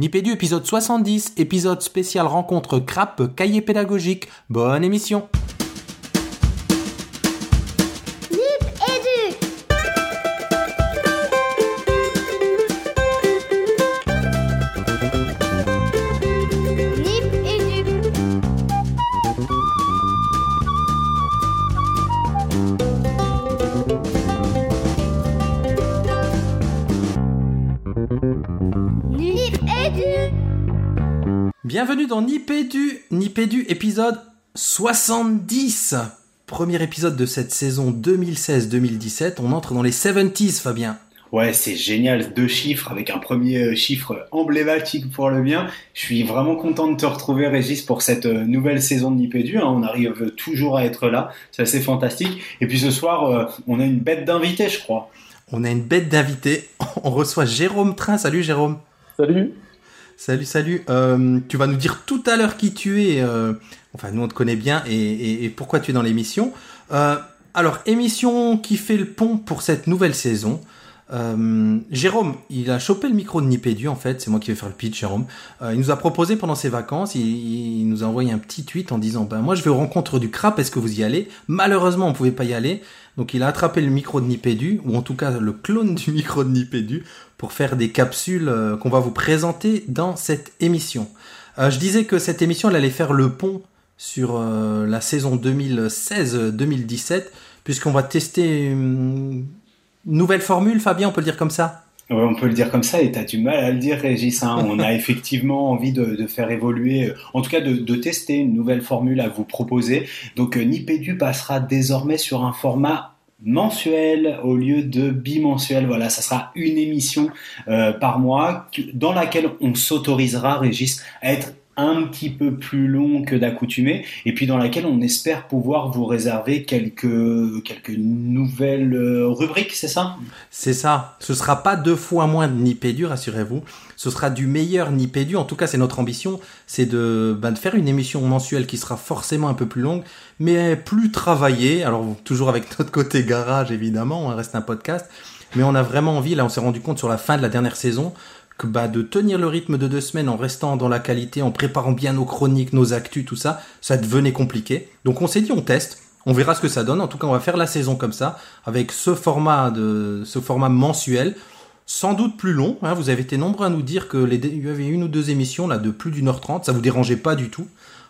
Nipédu épisode 70, épisode spécial rencontre CRAP, cahier pédagogique. Bonne émission dans Nipédu, Nipédu épisode 70. Premier épisode de cette saison 2016-2017. On entre dans les 70s, Fabien. Ouais, c'est génial, deux chiffres avec un premier euh, chiffre emblématique pour le bien. Je suis vraiment content de te retrouver, Régis, pour cette euh, nouvelle saison de Nipédu. hein. On arrive toujours à être là, c'est assez fantastique. Et puis ce soir, euh, on a une bête d'invités, je crois. On a une bête d'invité. On reçoit Jérôme Train. Salut Jérôme. Salut. Salut, salut. Euh, tu vas nous dire tout à l'heure qui tu es. euh, enfin, nous on te connaît bien et, pourquoi tu es dans l'émission. Euh, alors, émission qui fait le pont pour cette nouvelle saison. Euh, Jérôme, il a chopé le micro de Nipédu en fait, c'est moi qui vais faire le pitch, Jérôme. Euh, il nous a proposé pendant ses vacances, il, nous a envoyé un petit tweet en disant ben moi je vais aux rencontres du CRAP, est-ce que vous y allez? Malheureusement on pouvait pas y aller, donc il a attrapé le micro de Nipédu, ou en tout cas le clone du micro de Nipédu, pour faire des capsules euh, qu'on va vous présenter dans cette émission. Je disais que cette émission elle allait faire le pont sur la saison 2016-2017, puisqu'on va tester une nouvelle formule, Fabien, on peut le dire comme ça Ouais, on peut le dire comme ça, et t'as du mal à le dire, Régis. hein. On a effectivement envie de, de faire évoluer, euh, en tout cas de, de tester une nouvelle formule à vous proposer. Donc euh, Nipédu passera désormais sur un format mensuel au lieu de bimensuel. Voilà, ça sera une émission euh, par mois dans laquelle on s'autorisera, Régis, à être un petit peu plus long que d'accoutumé et puis dans laquelle on espère pouvoir vous réserver quelques quelques nouvelles euh, rubriques, c'est ça? C'est ça. Ce sera pas deux fois moins de Nipédu, rassurez-vous. Ce sera du meilleur Nipédu. En tout cas, c'est notre ambition. C'est de, ben, de faire une émission mensuelle qui sera forcément un peu plus longue, mais plus travaillée. Alors, toujours avec notre côté garage, évidemment. On reste un podcast. Mais on a vraiment envie, là, on s'est rendu compte sur la fin de la dernière saison, bah, de tenir le rythme de deux semaines en restant dans la qualité, en préparant bien nos chroniques, nos actus, tout ça, ça devenait compliqué. Donc on s'est dit on teste, on verra ce que ça donne. En tout cas, on va faire la saison comme ça, avec ce format de ce format mensuel, sans doute plus long. hein. Vous avez été nombreux à nous dire que il y avait une ou deux émissions là de plus d'une heure trente, ça vous dérangeait pas du tout.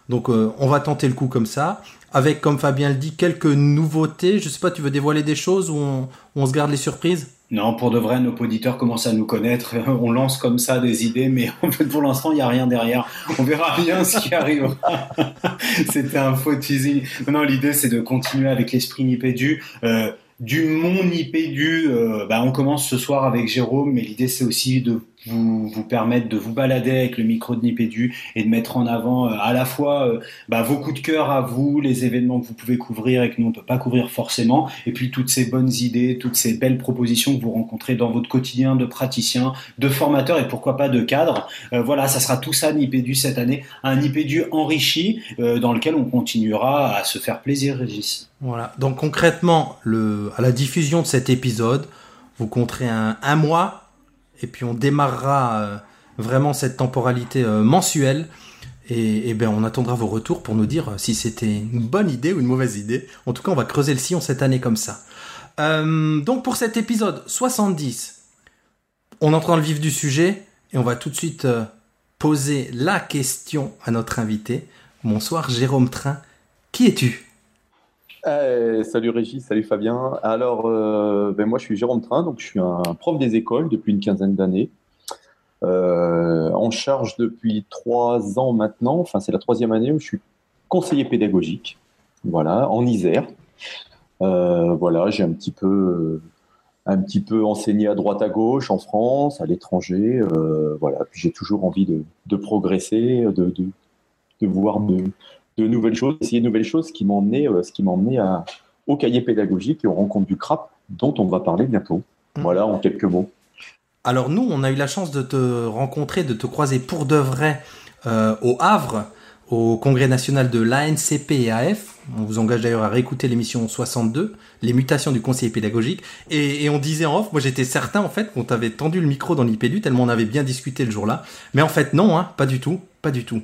Donc euh, on va tenter le coup comme ça, avec comme Fabien le dit quelques nouveautés. Je sais pas, tu veux dévoiler des choses ou on se garde les surprises? Non, pour de vrai, nos auditeurs commencent à nous connaître. On lance comme ça des idées, mais en fait, pour l'instant, il n'y a rien derrière. On verra bien ce qui arrivera. C'était un faux teasing. Non, l'idée, c'est de continuer avec l'esprit Nipédu. Euh, du mon Nipédu, euh, bah, on commence ce soir avec Jérôme, mais l'idée, c'est aussi de vous, vous permettre de vous balader avec le micro de Nipédu et de mettre en avant euh, à la fois euh, bah, vos coups de cœur à vous, les événements que vous pouvez couvrir et que nous, on peut pas couvrir forcément, et puis toutes ces bonnes idées, toutes ces belles propositions que vous rencontrez dans votre quotidien de praticien, de formateur et pourquoi pas de cadre. Euh, voilà, ça sera tout ça Nipédu cette année, un Nipédu enrichi euh, dans lequel on continuera à se faire plaisir, Régis. Voilà. Donc concrètement, le, à la diffusion de cet épisode, vous compterez un, un mois et puis on démarrera euh, vraiment cette temporalité euh, mensuelle. Et, ben on attendra vos retours pour nous dire euh, si c'était une bonne idée ou une mauvaise idée. En tout cas, on va creuser le sillon cette année comme ça. Donc pour cet épisode 70, on entre dans le vif du sujet et on va tout de suite poser la question à notre invité. Bonsoir Jérôme Train, qui es-tu? Eh, salut Régis, salut Fabien. Alors, euh, ben moi je suis Jérôme Train, donc je suis un prof des écoles depuis une quinzaine d'années. Euh, en charge depuis trois ans maintenant, enfin c'est la troisième année où je suis conseiller pédagogique, voilà, en Isère. Euh, voilà, j'ai un petit peu, un petit peu enseigné à droite à gauche en France, à l'étranger, voilà. Puis j'ai toujours envie de, progresser, de voir de, de nouvelles choses, essayer de nouvelles choses, qui m'a emmené, euh, ce qui à, au cahier pédagogique et aux rencontres du CRAP, dont on va parler bientôt. Mhm. Voilà, en quelques mots. Alors nous, on a eu la chance de te rencontrer, de te croiser pour de vrai euh, au Havre, au congrès national de l'ANCP et AF. On vous engage d'ailleurs à réécouter l'émission 62, les mutations du conseiller pédagogique. Et, et on disait en off, moi j'étais certain en fait qu'on t'avait tendu le micro dans l'IPDU tellement on avait bien discuté le jour-là. Mais en fait non, hein, pas du tout, pas du tout.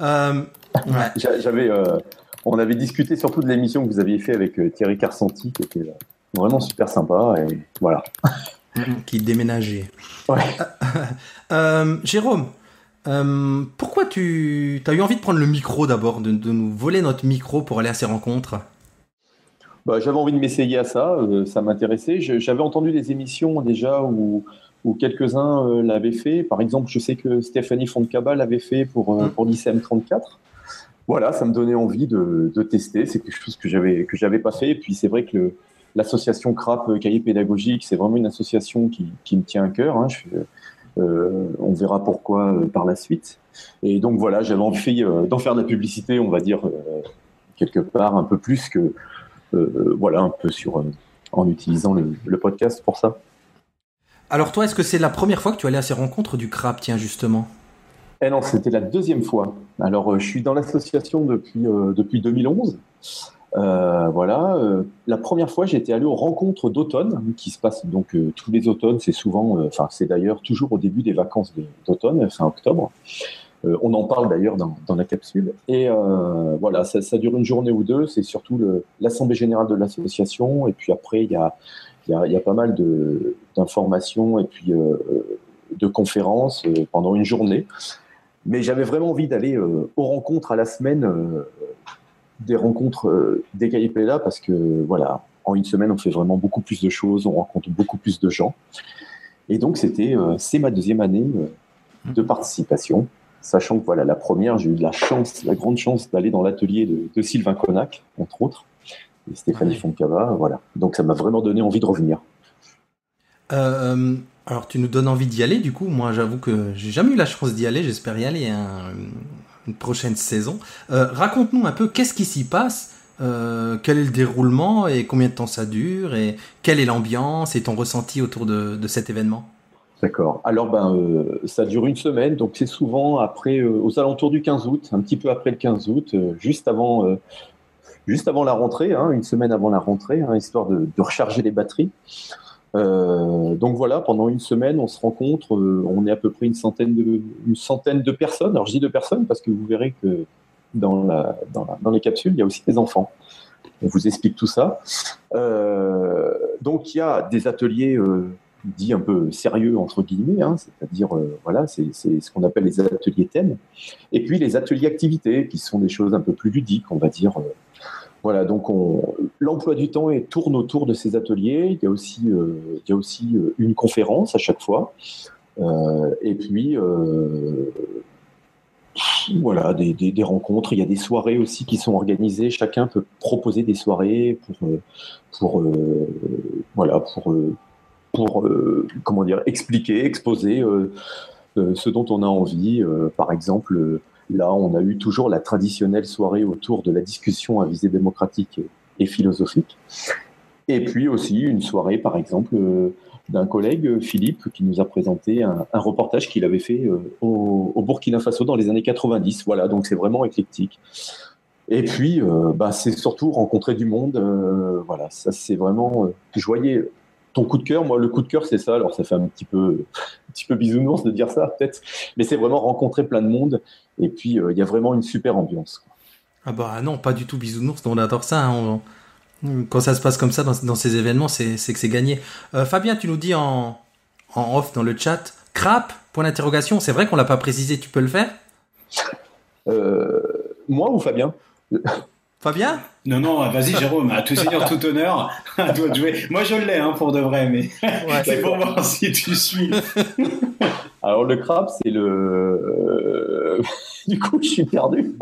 Euh, ouais. J'a- J'avais, euh, on avait discuté surtout de l'émission que vous aviez fait avec euh, Thierry Carsanti, qui était euh, vraiment super sympa. Et voilà. qui déménageait. Ouais. Euh, Jérôme, euh, pourquoi tu as eu envie de prendre le micro d'abord, de, de nous voler notre micro pour aller à ces rencontres? Bah, j'avais envie de m'essayer à ça, euh, ça m'intéressait. J'avais entendu des émissions déjà où, où quelques-uns euh, l'avaient fait. Par exemple, je sais que Stéphanie Fontcaba l'avait fait pour, Mm. pour l'ICM 34. Voilà, ça me donnait envie de, tester. C'est quelque chose que j'avais que j'avais pas fait. Et puis c'est vrai que l'association CRAP euh, Cahier Pédagogique, c'est vraiment une association qui, qui me tient à cœur. hein. Euh, on verra pourquoi euh, par la suite. Et donc voilà, j'avais envie d'en faire de la publicité, on va dire quelque part un peu plus que voilà, un peu sur, en utilisant le, le podcast pour ça. Alors toi, est-ce que c'est la première fois que tu allais à ces rencontres du CRAP, tiens justement? Eh non, c'était la deuxième fois. Alors, euh, je suis dans l'association depuis, euh, depuis 2011. Euh, voilà. euh, la première fois, j'étais allé aux rencontres d'automne qui se passent donc tous les automnes. C'est souvent, enfin, c'est d'ailleurs toujours au début des vacances d'automne, fin octobre. On en parle d'ailleurs dans, dans la capsule. Et voilà, ça, dure une journée ou deux. C'est surtout l'assemblée générale de l'association. Et puis après, il y a, y a, pas mal d'informations et puis de conférences pendant une journée. Mais j'avais vraiment envie d'aller euh, aux rencontres à la semaine, euh, des rencontres euh, des Caïpéda, parce que voilà, en une semaine, on fait vraiment beaucoup plus de choses, on rencontre beaucoup plus de gens. Et donc, c'était, euh, c'est ma deuxième année de participation, sachant que voilà, la première, j'ai eu la chance, la grande chance d'aller dans l'atelier de, de Sylvain Connac, entre autres, et Stéphanie. Foncava, voilà. Donc, ça m'a vraiment donné envie de revenir. Euh, alors tu nous donnes envie d'y aller, du coup, moi j'avoue que j'ai jamais eu la chance d'y aller, j'espère y aller une prochaine saison. Euh, Raconte-nous un peu qu'est-ce qui s'y passe, euh, quel est le déroulement et combien de temps ça dure? Et quelle est l'ambiance et ton ressenti autour de, cet événement? D'accord. Alors, ben, euh, ça dure une semaine, donc c'est souvent après, aux alentours du 15 août, un petit peu après le 15 août, juste avant, juste avant la rentrée, hein, une semaine avant la rentrée, hein, histoire de recharger les batteries. Euh, donc voilà, pendant une semaine, on se rencontre, euh, on est à peu près une centaine de, personnes. Alors je dis de personnes parce que vous verrez que dans, les capsules, il y a aussi des enfants. On vous explique tout ça. Euh, donc il y a des ateliers dits un peu sérieux entre guillemets, hein, c'est-à-dire voilà, c'est ce qu'on appelle les ateliers thèmes, et puis les ateliers activités qui sont des choses un peu plus ludiques, on va dire. Voilà, donc on- l'emploi du temps tourne autour de ces ateliers. Il y a aussi, euh, euh, une conférence à chaque fois, Euh, et puis voilà, des, rencontres. Il y a des soirées aussi qui sont organisées. Chacun peut proposer des soirées pour, voilà, pour, comment dire, expliquer, exposer ce dont on a envie. Par exemple, là, on a eu toujours la traditionnelle soirée autour de la discussion à visée démocratique et philosophique. Et puis aussi une soirée, par exemple, euh, d'un collègue, Philippe, qui nous a présenté un, reportage qu'il avait fait euh, au, Burkina Faso dans les années 90. Voilà, donc c'est vraiment éclectique. Et puis, euh, bah, c'est surtout rencontrer du monde. voilà, ça c'est vraiment. voyais ton coup de cœur. Moi, le coup de cœur, c'est ça. Alors, ça fait un petit peu, un petit peu bisounours de dire ça, peut-être, mais c'est vraiment rencontrer plein de monde. Et puis, euh, il y a vraiment une super ambiance. quoi. Ah bah non, pas du tout bisounours, on adore ça. hein, on- Quand ça se passe comme ça dans, dans ces événements, c'est c'est que c'est gagné. Euh, Fabien, tu nous dis en, en off dans le chat, crap, point d'interrogation, c'est vrai qu'on l'a pas précisé, tu peux le faire? Euh, moi ou Fabien? Fabien Non, non, vas-y Jérôme, à tout seigneur, tout honneur, à toi de jouer. Moi je l'ai hein, pour de vrai, mais c'est pour voir si tu suis. Alors le CRAP, c'est le. euh, du coup, je suis perdu.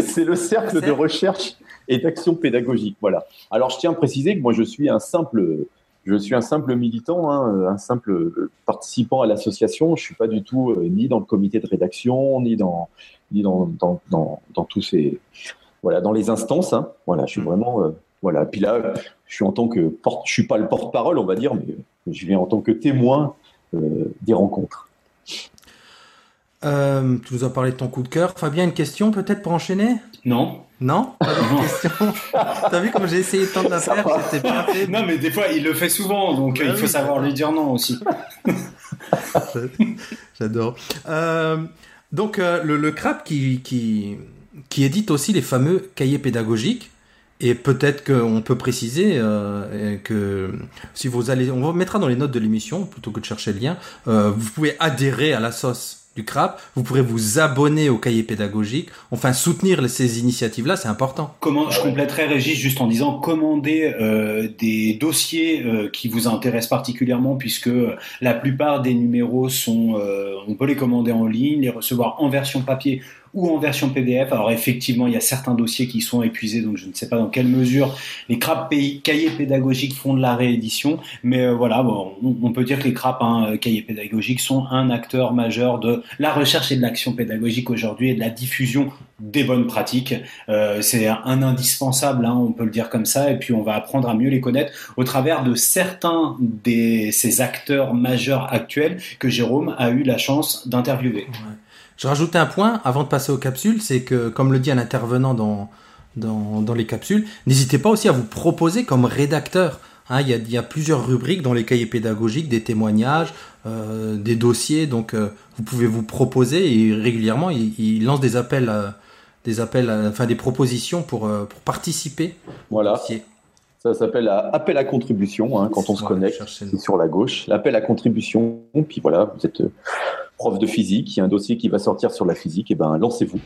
c'est le cercle de recherche et d'action pédagogique. Voilà. Alors je tiens à préciser que moi je suis un simple, je suis un simple militant, hein, un simple participant à l'association. Je suis pas du tout euh, ni dans le comité de rédaction, ni dans, ni dans, dans, dans, dans tous ces, voilà, dans les instances. hein. Voilà, je suis vraiment, euh, voilà. Puis là, je suis en tant que porte, je suis pas le porte-parole, on va dire, mais je viens en tant que témoin euh, des rencontres. Euh, tu nous as parlé de ton coup de cœur. Fabien, une question peut-être pour enchaîner? Non Non? Pas de question T'as vu comme j'ai essayé tant de la faire. C'était bien fait. Non, mais des fois, il le fait souvent, donc Ouais, euh, il faut oui. savoir lui dire non aussi. J'adore. Euh, donc, euh, le, qui, qui, qui édite aussi les fameux cahiers pédagogiques. Et peut-être qu'on peut préciser euh, que si vous allez, on vous mettra dans les notes de l'émission plutôt que de chercher le lien. euh, vous pouvez adhérer à la sauce du CRAP. Vous pourrez vous abonner au cahier pédagogique. Enfin, soutenir ces initiatives-là, c'est important. Je compléterai Régis juste en disant commander euh, des dossiers qui vous intéressent particulièrement puisque la plupart des numéros sont, on peut les commander en ligne, les recevoir en version papier ou en version PDF. Alors effectivement, il y a certains dossiers qui sont épuisés, donc je ne sais pas dans quelle mesure les CRAP cahiers pédagogiques font de la réédition, mais euh, voilà, bon, on, on peut dire que les CRAP hein, euh, cahiers pédagogiques sont un acteur majeur de la recherche et de l'action pédagogique aujourd'hui et de la diffusion des bonnes pratiques. Euh, c'est un indispensable, hein, on peut le dire comme ça, et puis on va apprendre à mieux les connaître au travers de certains de ces acteurs majeurs actuels que Jérôme a eu la chance d'interviewer. Je rajoutais un point avant de passer aux capsules, c'est que, comme le dit un intervenant dans, dans, dans les capsules, n'hésitez pas aussi à vous proposer comme rédacteur. Hein, il, y a, il y a plusieurs rubriques dans les cahiers pédagogiques, des témoignages, euh, des dossiers, donc euh, vous pouvez vous proposer et régulièrement il, il lance des appels, à- des appels, à- enfin des propositions pour, euh, pour participer au Voilà, ça s'appelle appel à contribution hein, quand on se connecte. sur la gauche, l'appel à contribution. Puis voilà, vous êtes euh, prof de physique, il y a un dossier qui va sortir sur la physique, et ben lancez-vous.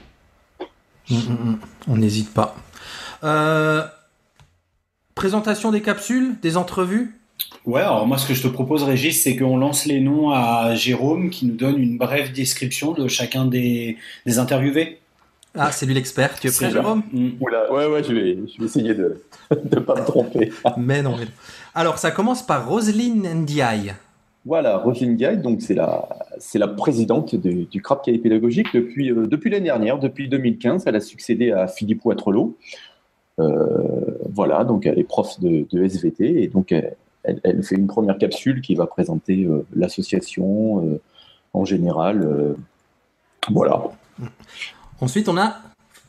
Mm, mm, mm. On n'hésite pas. Euh, présentation des capsules, des entrevues? Ouais, alors moi ce que je te propose Régis, c'est qu'on lance les noms à Jérôme qui nous donne une brève description de chacun des, des interviewés. Ah, c'est lui l'expert. Tu es prêt. Jérôme? Oula, ouais, ouais, je vais, je vais essayer de ne pas me tromper. Mais non, mais non. Alors, ça commence par Roselyne Ndiaye. Voilà, Roselyne Gaille, donc c'est la, c'est la présidente de- du CRAP cahier pédagogique depuis, euh, depuis l'année dernière, depuis 2015. Elle a succédé à Philippe Ouattrelot. Euh, voilà, donc elle est prof de, de SVT et donc elle, elle- elle fait une première capsule qui va présenter euh, l'association euh, en général. voilà. Ensuite, on a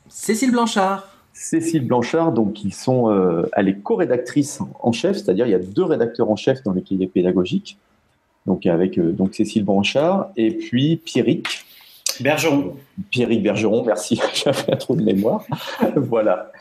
Cécile Blanchard. Cécile Blanchard, donc ils sont, elle est co-rédactrice en chef, c'est-à-dire il y a deux rédacteurs en chef dans les cahiers pédagogiques. Donc avec euh, donc Cécile Blanchard et puis Pierrick, Bergeron. Pierrick Bergeron, merci, j'avais un trou de mémoire. voilà,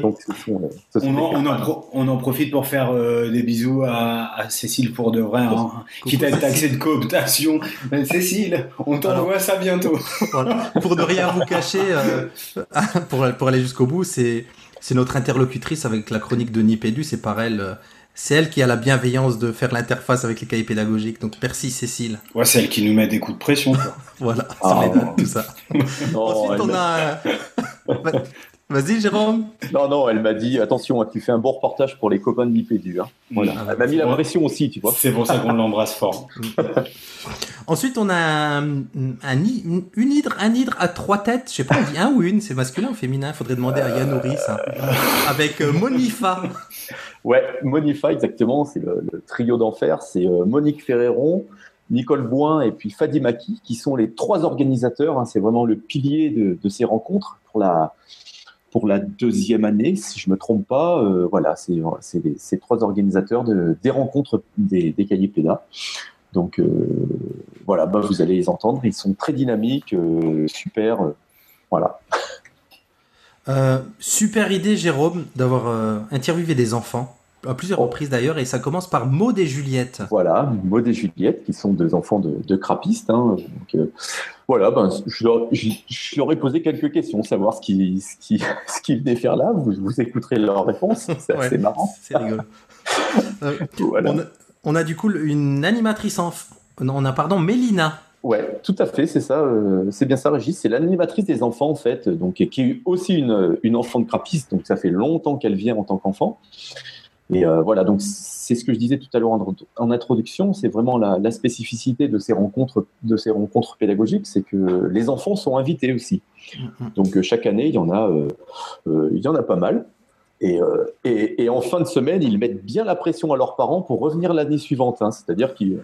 donc ce sont, ce sont On en, des on en camarades. pro- on en profite pour faire euh, des bisous à, à Cécile pour de vrai, hein, quitte à être taxé de cooptation. Mais Cécile, on t'envoie ça bientôt. Voilà. Pour ne rien vous cacher, euh, pour, pour aller jusqu'au bout, c'est c'est notre interlocutrice avec la chronique de Nipédu. C'est par elle. euh, C'est elle qui a la bienveillance de faire l'interface avec les cahiers pédagogiques. Donc merci Cécile. Ouais, c'est elle qui nous met des coups de pression. quoi. Voilà, Ah, ça tout ça. Non, Ensuite, on a. euh, va- Vas-y, Jérôme. non, non, elle m'a dit attention, hein, tu fais un bon reportage pour les copains de l'IPDU. Hein. Voilà. Ah, Elle m'a mis la pression aussi, tu vois. C'est pour ça qu'on l'embrasse fort. Ensuite, on a un, une hydre, un hydre à trois têtes. Je sais pas, on dit un ou une. C'est masculin ou féminin? Faudrait demander à Yann Norris. hein. Avec euh, Monifa. Ouais, Monifa, exactement, c'est le, trio d'enfer. C'est euh, Monique Ferreron, Nicole Boin et puis Fadi Maki, qui sont les trois organisateurs. hein. c'est vraiment le pilier de, ces rencontres pour la, pour la deuxième année, si je me trompe pas. Euh, voilà, c'est ces trois organisateurs de, des rencontres des, des cahiers PEDA. Donc euh, voilà, bah, vous allez les entendre. Ils sont très dynamiques, super. voilà. Euh, super idée, Jérôme, d'avoir euh, interviewé des enfants. À plusieurs Oh. reprises d'ailleurs. Et ça commence par Maud et Juliette. Voilà, Maud et Juliette, qui sont deux enfants de, de crappistes. hein. Donc, euh, voilà, ben, je, leur, je- je leur ai posé quelques questions, savoir ce qu'ils ce qui, ce qu'ils venaient faire là. Vous, vous écouterez leurs réponses, c'est assez marrant. C'est rigolo. Voilà. on, a, on a du coup une animatrice en. Non, on a, pardon, Mélina. Ouais, tout à fait, c'est ça, euh, c'est bien ça, Régis. C'est l'animatrice des enfants, en fait, donc, qui est aussi une, une enfant de crappiste, donc ça fait longtemps qu'elle vient en tant qu'enfant. Et euh, voilà, donc c'est ce que je disais tout à l'heure en, en introduction, c'est vraiment la, la spécificité de ces rencontres, de ces rencontres pédagogiques, c'est que les enfants sont invités aussi. Donc euh, chaque année, il y en a, euh, il y en a pas mal. Et, euh, et, et en fin de semaine, ils mettent bien la pression à leurs parents pour revenir l'année suivante. hein. C'est-à-dire qu'ils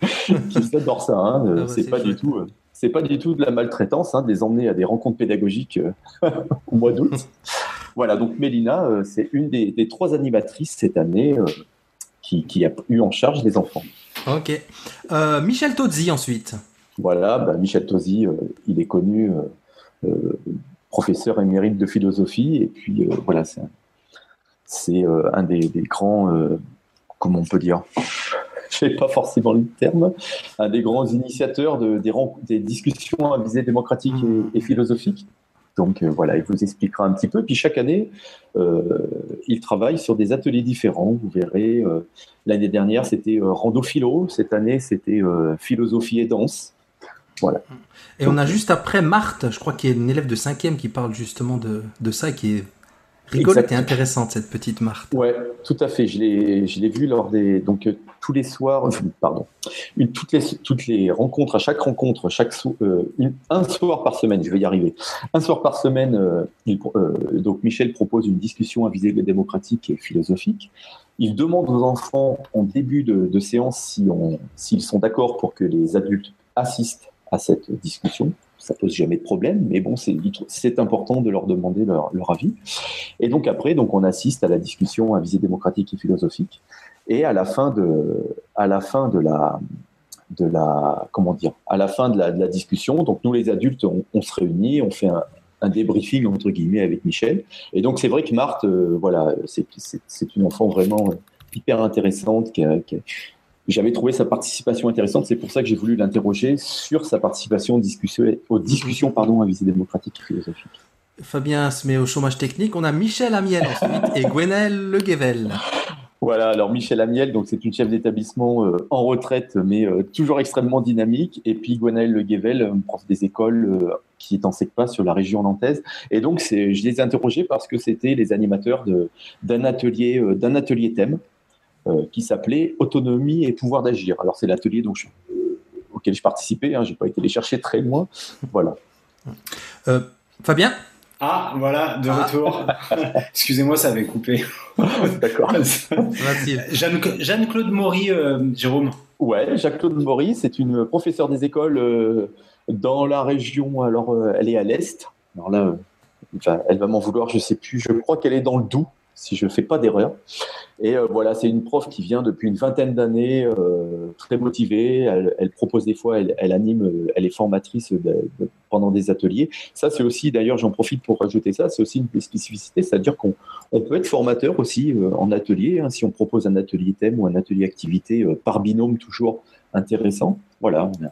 adorent ça. hein. Ah bah, c'est pas du tout, euh, c'est pas du tout de la maltraitance, hein, de les emmener à des rencontres pédagogiques euh, au mois d'août. voilà, donc Mélina, c'est une des, des, trois animatrices cette année qui, qui, a eu en charge les enfants. Ok. Euh, Michel Tozzi ensuite. Voilà, bah, Michel Tozzi, il est connu professeur émérite de philosophie, et puis voilà, c'est un, c'est un des, grands, comment on peut dire? Je n'ai pas forcément le terme, un des grands initiateurs de, des, discussions à visée démocratique et, et philosophique. Donc euh, voilà, il vous expliquera un petit peu. Puis chaque année, euh, il travaille sur des ateliers différents. Vous verrez, euh, l'année dernière, c'était euh, rando philo. Cette année, c'était euh, philosophie et danse. Voilà. Et on a juste après Marthe, je crois qu'il y a une élève de 5e qui parle justement de, de ça, qui est rigolote et intéressante, cette petite Marthe. Ouais, tout à fait. Je l'ai, je l'ai vu lors des, donc, euh, tous les soirs, pardon, une, toutes, les, toutes les rencontres, à chaque rencontre, chaque, euh, une, un soir par semaine, je vais y arriver, un soir par semaine, euh, il, euh, donc Michel propose une discussion à visée démocratique et philosophique. Il demande aux enfants en début de, de séance si s'ils sont d'accord pour que les adultes assistent à cette discussion ça pose jamais de problème, mais bon, c'est important de leur demander leur, avis. Et donc après, donc on assiste à la discussion à visée démocratique et philosophique, et à la fin de, à la fin de la, de la, comment dire, à la fin de la, discussion, donc nous les adultes, on, se réunit, on fait un, un, débriefing entre guillemets avec Michel, et donc c'est vrai que Marthe, euh, voilà, c'est une enfant vraiment hyper intéressante qui a j'avais trouvé sa participation intéressante. C'est pour ça que j'ai voulu l'interroger sur sa participation aux discussions, aux discussions pardon, à visée démocratique et philosophique. Fabien se met au chômage technique. On a Michel Amiel ensuite et Gwenel Le Guevel. Voilà, alors Michel Amiel, donc c'est une chef d'établissement euh, en retraite, mais euh, toujours extrêmement dynamique. Et puis Gwenaël Le Guevel, prof des écoles euh, qui est en SECPA sur la région nantaise. Et donc, je les ai interrogés parce que c'était les animateurs d'un atelier, d'un atelier thème euh, qui s'appelait Autonomie et pouvoir d'agir. Alors c'est l'atelier donc, je, euh, auquel je participais, hein, je n'ai pas été les chercher très loin. Voilà. Euh, Fabien? Ah, voilà, de ah. retour. Excusez-moi, ça avait coupé. D'accord. Jeanne-Claude Jeanne Maury, euh, Jérôme. Ouais, Jacques-Claude Maury, c'est une professeure des écoles euh, dans la région. Alors, euh, elle est à l'Est. Alors là, elle va m'en vouloir, je sais plus. Je crois qu'elle est dans le Doubs si je ne fais pas d'erreur. Et euh, voilà, c'est une prof qui vient depuis une vingtaine d'années, euh, très motivée. Elle, propose des fois, elle, anime, euh, elle est formatrice pendant des ateliers. Ça, c'est aussi, d'ailleurs, j'en profite pour rajouter ça, c'est aussi une spécificité, c'est-à-dire qu'on on peut être formateur aussi en atelier, hein, si on propose un atelier thème ou un atelier activité par binôme toujours intéressant. Voilà, on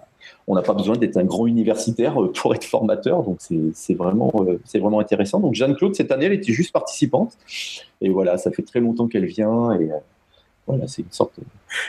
n'a pas besoin d'être un grand universitaire euh, pour être formateur, donc c'est vraiment, c'est vraiment intéressant. Donc Jeanne-Claude, cette année, elle était juste participante, et voilà, ça fait très longtemps qu'elle vient, et voilà, c'est une sorte,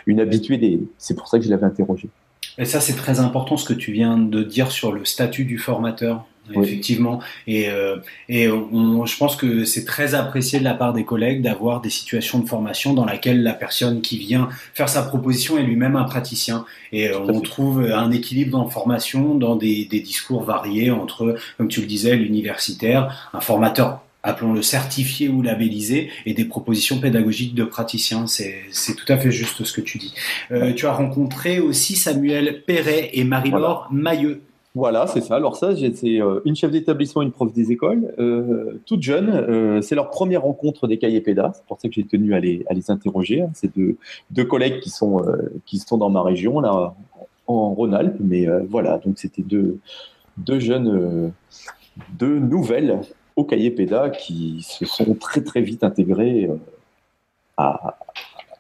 une habituée des. C'est pour ça que je l'avais interrogée. Et ça, c'est très important ce que tu viens de dire sur le statut du formateur. Oui. Effectivement, et, euh, et on, je pense que c'est très apprécié de la part des collègues d'avoir des situations de formation dans laquelle la personne qui vient faire sa proposition est lui-même un praticien. Et euh, on trouve un équilibre dans la formation, dans des, des discours variés entre, comme tu le disais, l'universitaire, un formateur appelons-le certifié ou labellisé, et des propositions pédagogiques de praticiens. C'est tout à fait juste ce que tu dis. Euh, tu as rencontré aussi Samuel Perret et Marie-Laure voilà. Mailleux. Voilà, c'est ça. Alors ça, c'est euh, une chef d'établissement, une prof des écoles, euh, toute jeune. Euh, c'est leur première rencontre des cahiers pédas. C'est pour ça que j'ai tenu à les, interroger. C'est deux, collègues qui sont, euh, qui sont dans ma région, là, en Rhône-Alpes. Mais voilà, donc c'était deux, jeunes, deux nouvelles au cahier PEDA qui se sont très très vite intégrés euh, à,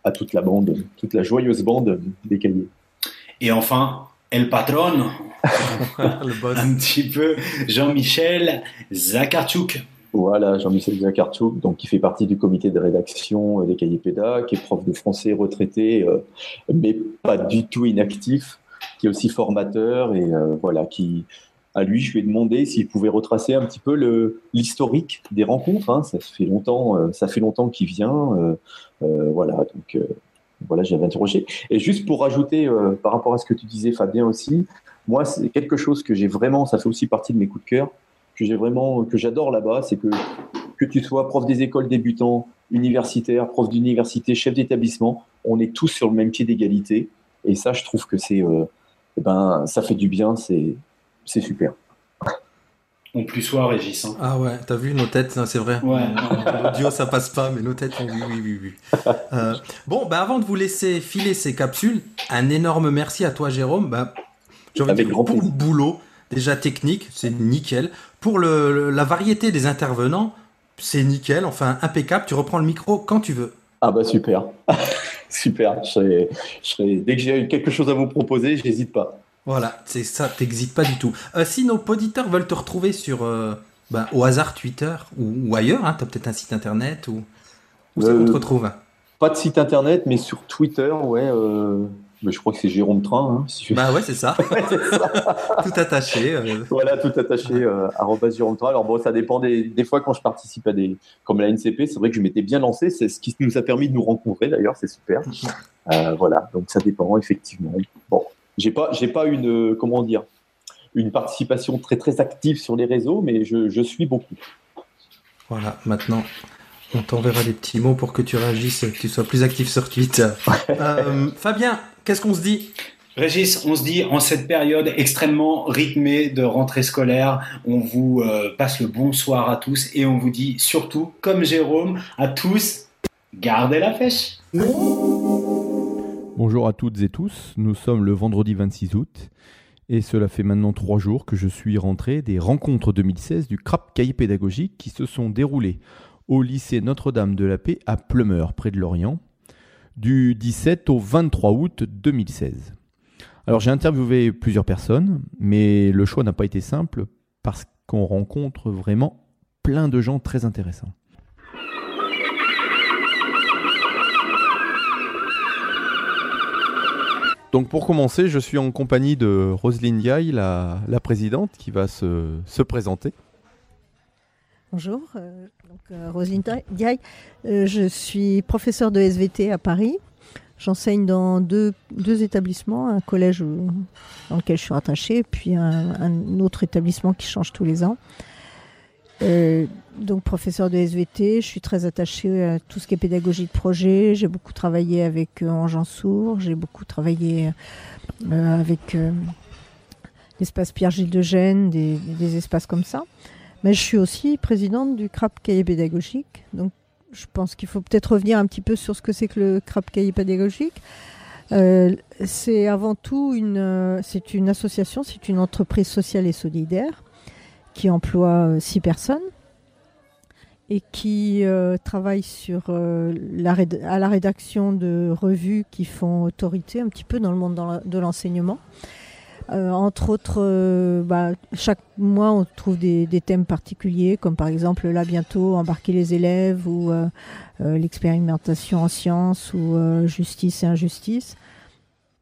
à, toute la bande, toute la joyeuse bande des cahiers. Et enfin, El Patron, un petit peu, Jean-Michel Zakarchuk. Voilà, Jean-Michel Zakarchuk, donc qui fait partie du comité de rédaction des cahiers PEDA, qui est prof de français retraité, euh, mais pas du tout inactif, qui est aussi formateur et euh, voilà, qui, à lui, je lui ai demandé s'il pouvait retracer un petit peu l'historique des rencontres. Hein. Ça fait longtemps, euh, ça fait longtemps qu'il vient. Euh, euh, voilà, donc voilà, j'avais interrogé. Et juste pour rajouter par rapport à ce que tu disais, Fabien aussi, moi, c'est quelque chose que j'ai vraiment, ça fait aussi partie de mes coups de cœur, que j'ai vraiment, que j'adore là-bas, c'est que que tu sois prof des écoles débutants, universitaire, prof d'université, chef d'établissement, on est tous sur le même pied d'égalité. Et ça, je trouve que c'est, ben, ça fait du bien. C'est c'est super. On plus soit Régis. hein. Ah ouais, t'as vu nos têtes, hein, c'est vrai. Ouais. En Audio, ça passe pas, mais nos têtes, oui, oui, oui, oui. Euh, bon, bah avant de vous laisser filer ces capsules, un énorme merci à toi, Jérôme. Bah, j'ai envie de dire grand pour le boulot, déjà technique, c'est nickel. Pour le, le- la variété des intervenants, c'est nickel, enfin impeccable. Tu reprends le micro quand tu veux. Ah bah super. super. Je serai, je serai- dès que j'ai quelque chose à vous proposer, je n'hésite pas. Voilà, c'est ça, t'exites pas du tout. Euh, si nos auditeurs veulent te retrouver sur, euh, bah, au hasard Twitter ou, ou ailleurs, hein, t'as peut-être un site internet ou où c'est Euh, qu'on te retrouve? Pas de site internet, mais sur Twitter, ouais. euh, mais je crois que c'est Jérôme Train. hein, si je- Bah ouais, c'est ça. tout attaché. euh, Voilà, tout attaché, euh, Jérôme Train. Alors bon, ça dépend des, des fois quand je participe à des, comme la NCP, c'est vrai que je m'étais bien lancé. C'est ce qui nous a permis de nous rencontrer d'ailleurs, c'est super. Euh, voilà, donc ça dépend effectivement. Bon, j'ai pas, j'ai pas une, euh, comment dire, une participation très très active sur les réseaux, mais je, je suis beaucoup. Voilà, maintenant, on t'enverra des petits mots pour que tu réagisses, que tu sois plus actif sur Twitter. Euh, Fabien, qu'est-ce qu'on se dit? Régis, on se dit en cette période extrêmement rythmée de rentrée scolaire, on vous euh, passe le bonsoir à tous et on vous dit surtout, comme Jérôme, à tous, gardez la pêche. Bonjour à toutes et tous, nous sommes le vendredi 26 août et cela fait maintenant trois jours que je suis rentré des rencontres 2016 du CRAP Cahier Pédagogique qui se sont déroulées au lycée Notre-Dame de la Paix à Plumeur, près de Lorient, du 17 au 23 août 2016. Alors j'ai interviewé plusieurs personnes, mais le choix n'a pas été simple parce qu'on rencontre vraiment plein de gens très intéressants. Donc pour commencer, je suis en compagnie de Roselyne Diaye, la, présidente, qui va se, se présenter. Bonjour, euh, donc, euh, Roselyne Di- Diaye. Euh, je suis professeure de SVT à Paris. J'enseigne dans deux, deux établissements, un collège dans lequel je suis rattachée, puis un autre établissement qui change tous les ans. Euh, donc professeure de SVT, je suis très attachée à tout ce qui est pédagogie de projet. J'ai beaucoup travaillé avec euh, Sourd, j'ai beaucoup travaillé euh, avec euh, l'espace Pierre-Gilles de Gênes, des, des espaces comme ça. Mais je suis aussi présidente du CRAP Cahier Pédagogique. Donc, je pense qu'il faut peut-être revenir un petit peu sur ce que c'est que le CRAP Cahier Pédagogique. C'est avant tout une, c'est une association, c'est une entreprise sociale et solidaire qui emploie euh, six personnes et qui euh, travaille sur euh, la à la rédaction de revues qui font autorité un petit peu dans le monde de l'enseignement. Entre autres, bah, chaque mois, on trouve des, des thèmes particuliers, comme par exemple là bientôt embarquer les élèves ou l'expérimentation en sciences ou justice et injustice.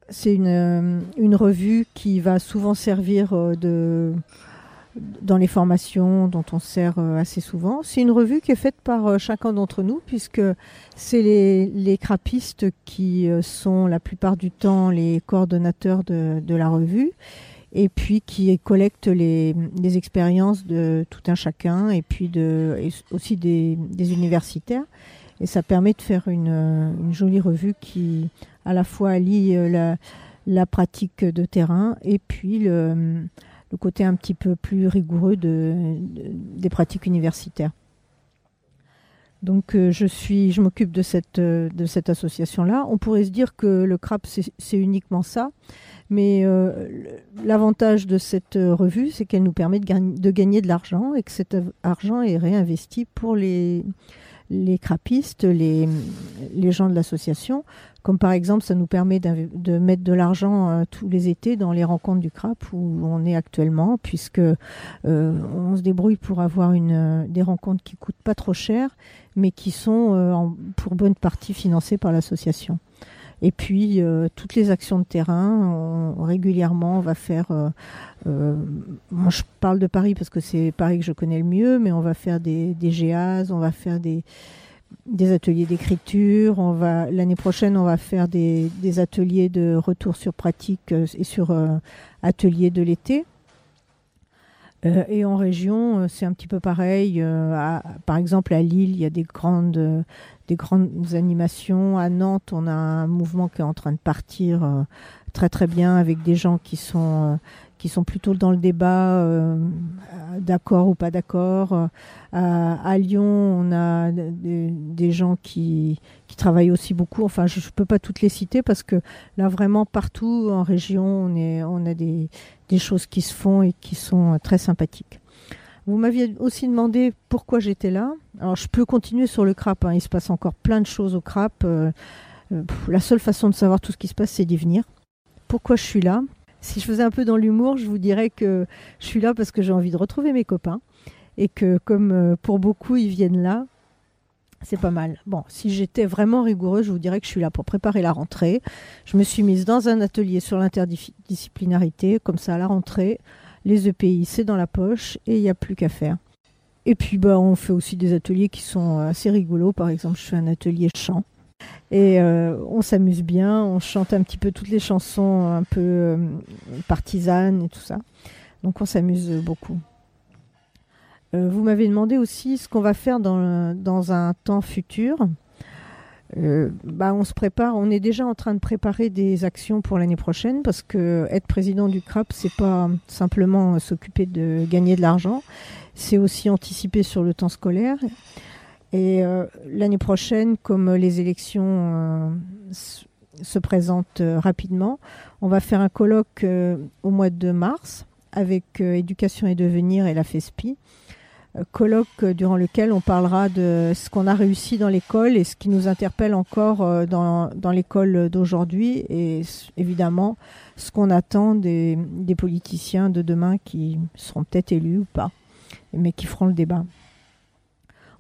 C'est une, une revue qui va souvent servir de, dans les formations dont on sert euh, assez souvent. C'est une revue qui est faite par euh, chacun d'entre nous, puisque c'est les, les crapistes qui euh, sont la plupart du temps les coordonnateurs de, de la revue et puis qui collectent les, les expériences de tout un chacun et puis de, aussi des, des universitaires. Et ça permet de faire une, une jolie revue qui à la fois allie la, la pratique de terrain et puis le, le côté un petit peu plus rigoureux de, de- des pratiques universitaires. Donc euh, je suis, je m'occupe de cette euh, de cette association-là. On pourrait se dire que le CRAP c'est uniquement ça, mais euh, l'avantage de cette revue c'est qu'elle nous permet de, gagn- de gagner de l'argent et que cet argent est réinvesti pour les les crapistes, les, gens de l'association, comme par exemple ça nous permet de mettre de l'argent euh, tous les étés dans les rencontres du CRAP où on est actuellement, puisque euh, on se débrouille pour avoir une, euh, des rencontres qui coûtent pas trop cher, mais qui sont en- pour bonne partie financées par l'association. Et puis euh, toutes les actions de terrain, régulièrement on va faire. euh, euh, je parle de Paris parce que c'est Paris que je connais le mieux, mais on va faire des, des GEAS, on va faire des, ateliers d'écriture. On va l'année prochaine, on va faire des, ateliers de retour sur pratique et sur ateliers de l'été. Et en région, c'est un petit peu pareil. Par exemple, à Lille, il y a des grandes, des grandes animations. À Nantes, on a un mouvement qui est en train de partir euh, très très bien avec des gens qui sont, euh, qui sont plutôt dans le débat, euh, d'accord ou pas d'accord. À, Lyon, on a des, gens qui, qui travaillent aussi beaucoup. Enfin, je ne peux pas toutes les citer parce que là, vraiment, partout en région, on, est, on a des, des choses qui se font et qui sont très sympathiques. Vous m'aviez aussi demandé pourquoi j'étais là. Alors, je peux continuer sur le CRAP. hein. Il se passe encore plein de choses au CRAP. Euh, euh, la seule façon de savoir tout ce qui se passe, c'est d'y venir. Pourquoi je suis là? Si je faisais un peu dans l'humour, je vous dirais que je suis là parce que j'ai envie de retrouver mes copains et que comme euh, pour beaucoup, ils viennent là. C'est pas mal. Bon, si j'étais vraiment rigoureuse, je vous dirais que je suis là pour préparer la rentrée. Je me suis mise dans un atelier sur l'interdisciplinarité, comme ça à la rentrée. Les EPI, c'est dans la poche et il n'y a plus qu'à faire. Et puis, bah, on fait aussi des ateliers qui sont assez rigolos. Par exemple, je fais un atelier chant. Et euh, on s'amuse bien, on chante un petit peu toutes les chansons un peu euh, partisanes et tout ça. Donc on s'amuse beaucoup. Euh, vous m'avez demandé aussi ce qu'on va faire dans, un temps futur. Euh, bah, on se prépare, on est déjà en train de préparer des actions pour l'année prochaine parce que être président du CRAP, c'est pas simplement s'occuper de gagner de l'argent, c'est aussi anticiper sur le temps scolaire. Et euh, l'année prochaine, comme les élections euh, se présentent rapidement, on va faire un colloque au mois de mars avec Éducation et Devenir et la FESPI. Colloque durant lequel on parlera de ce qu'on a réussi dans l'école et ce qui nous interpelle encore euh, dans, dans l'école d'aujourd'hui et évidemment ce qu'on attend des, des politiciens de demain qui seront peut-être élus ou pas, mais qui feront le débat.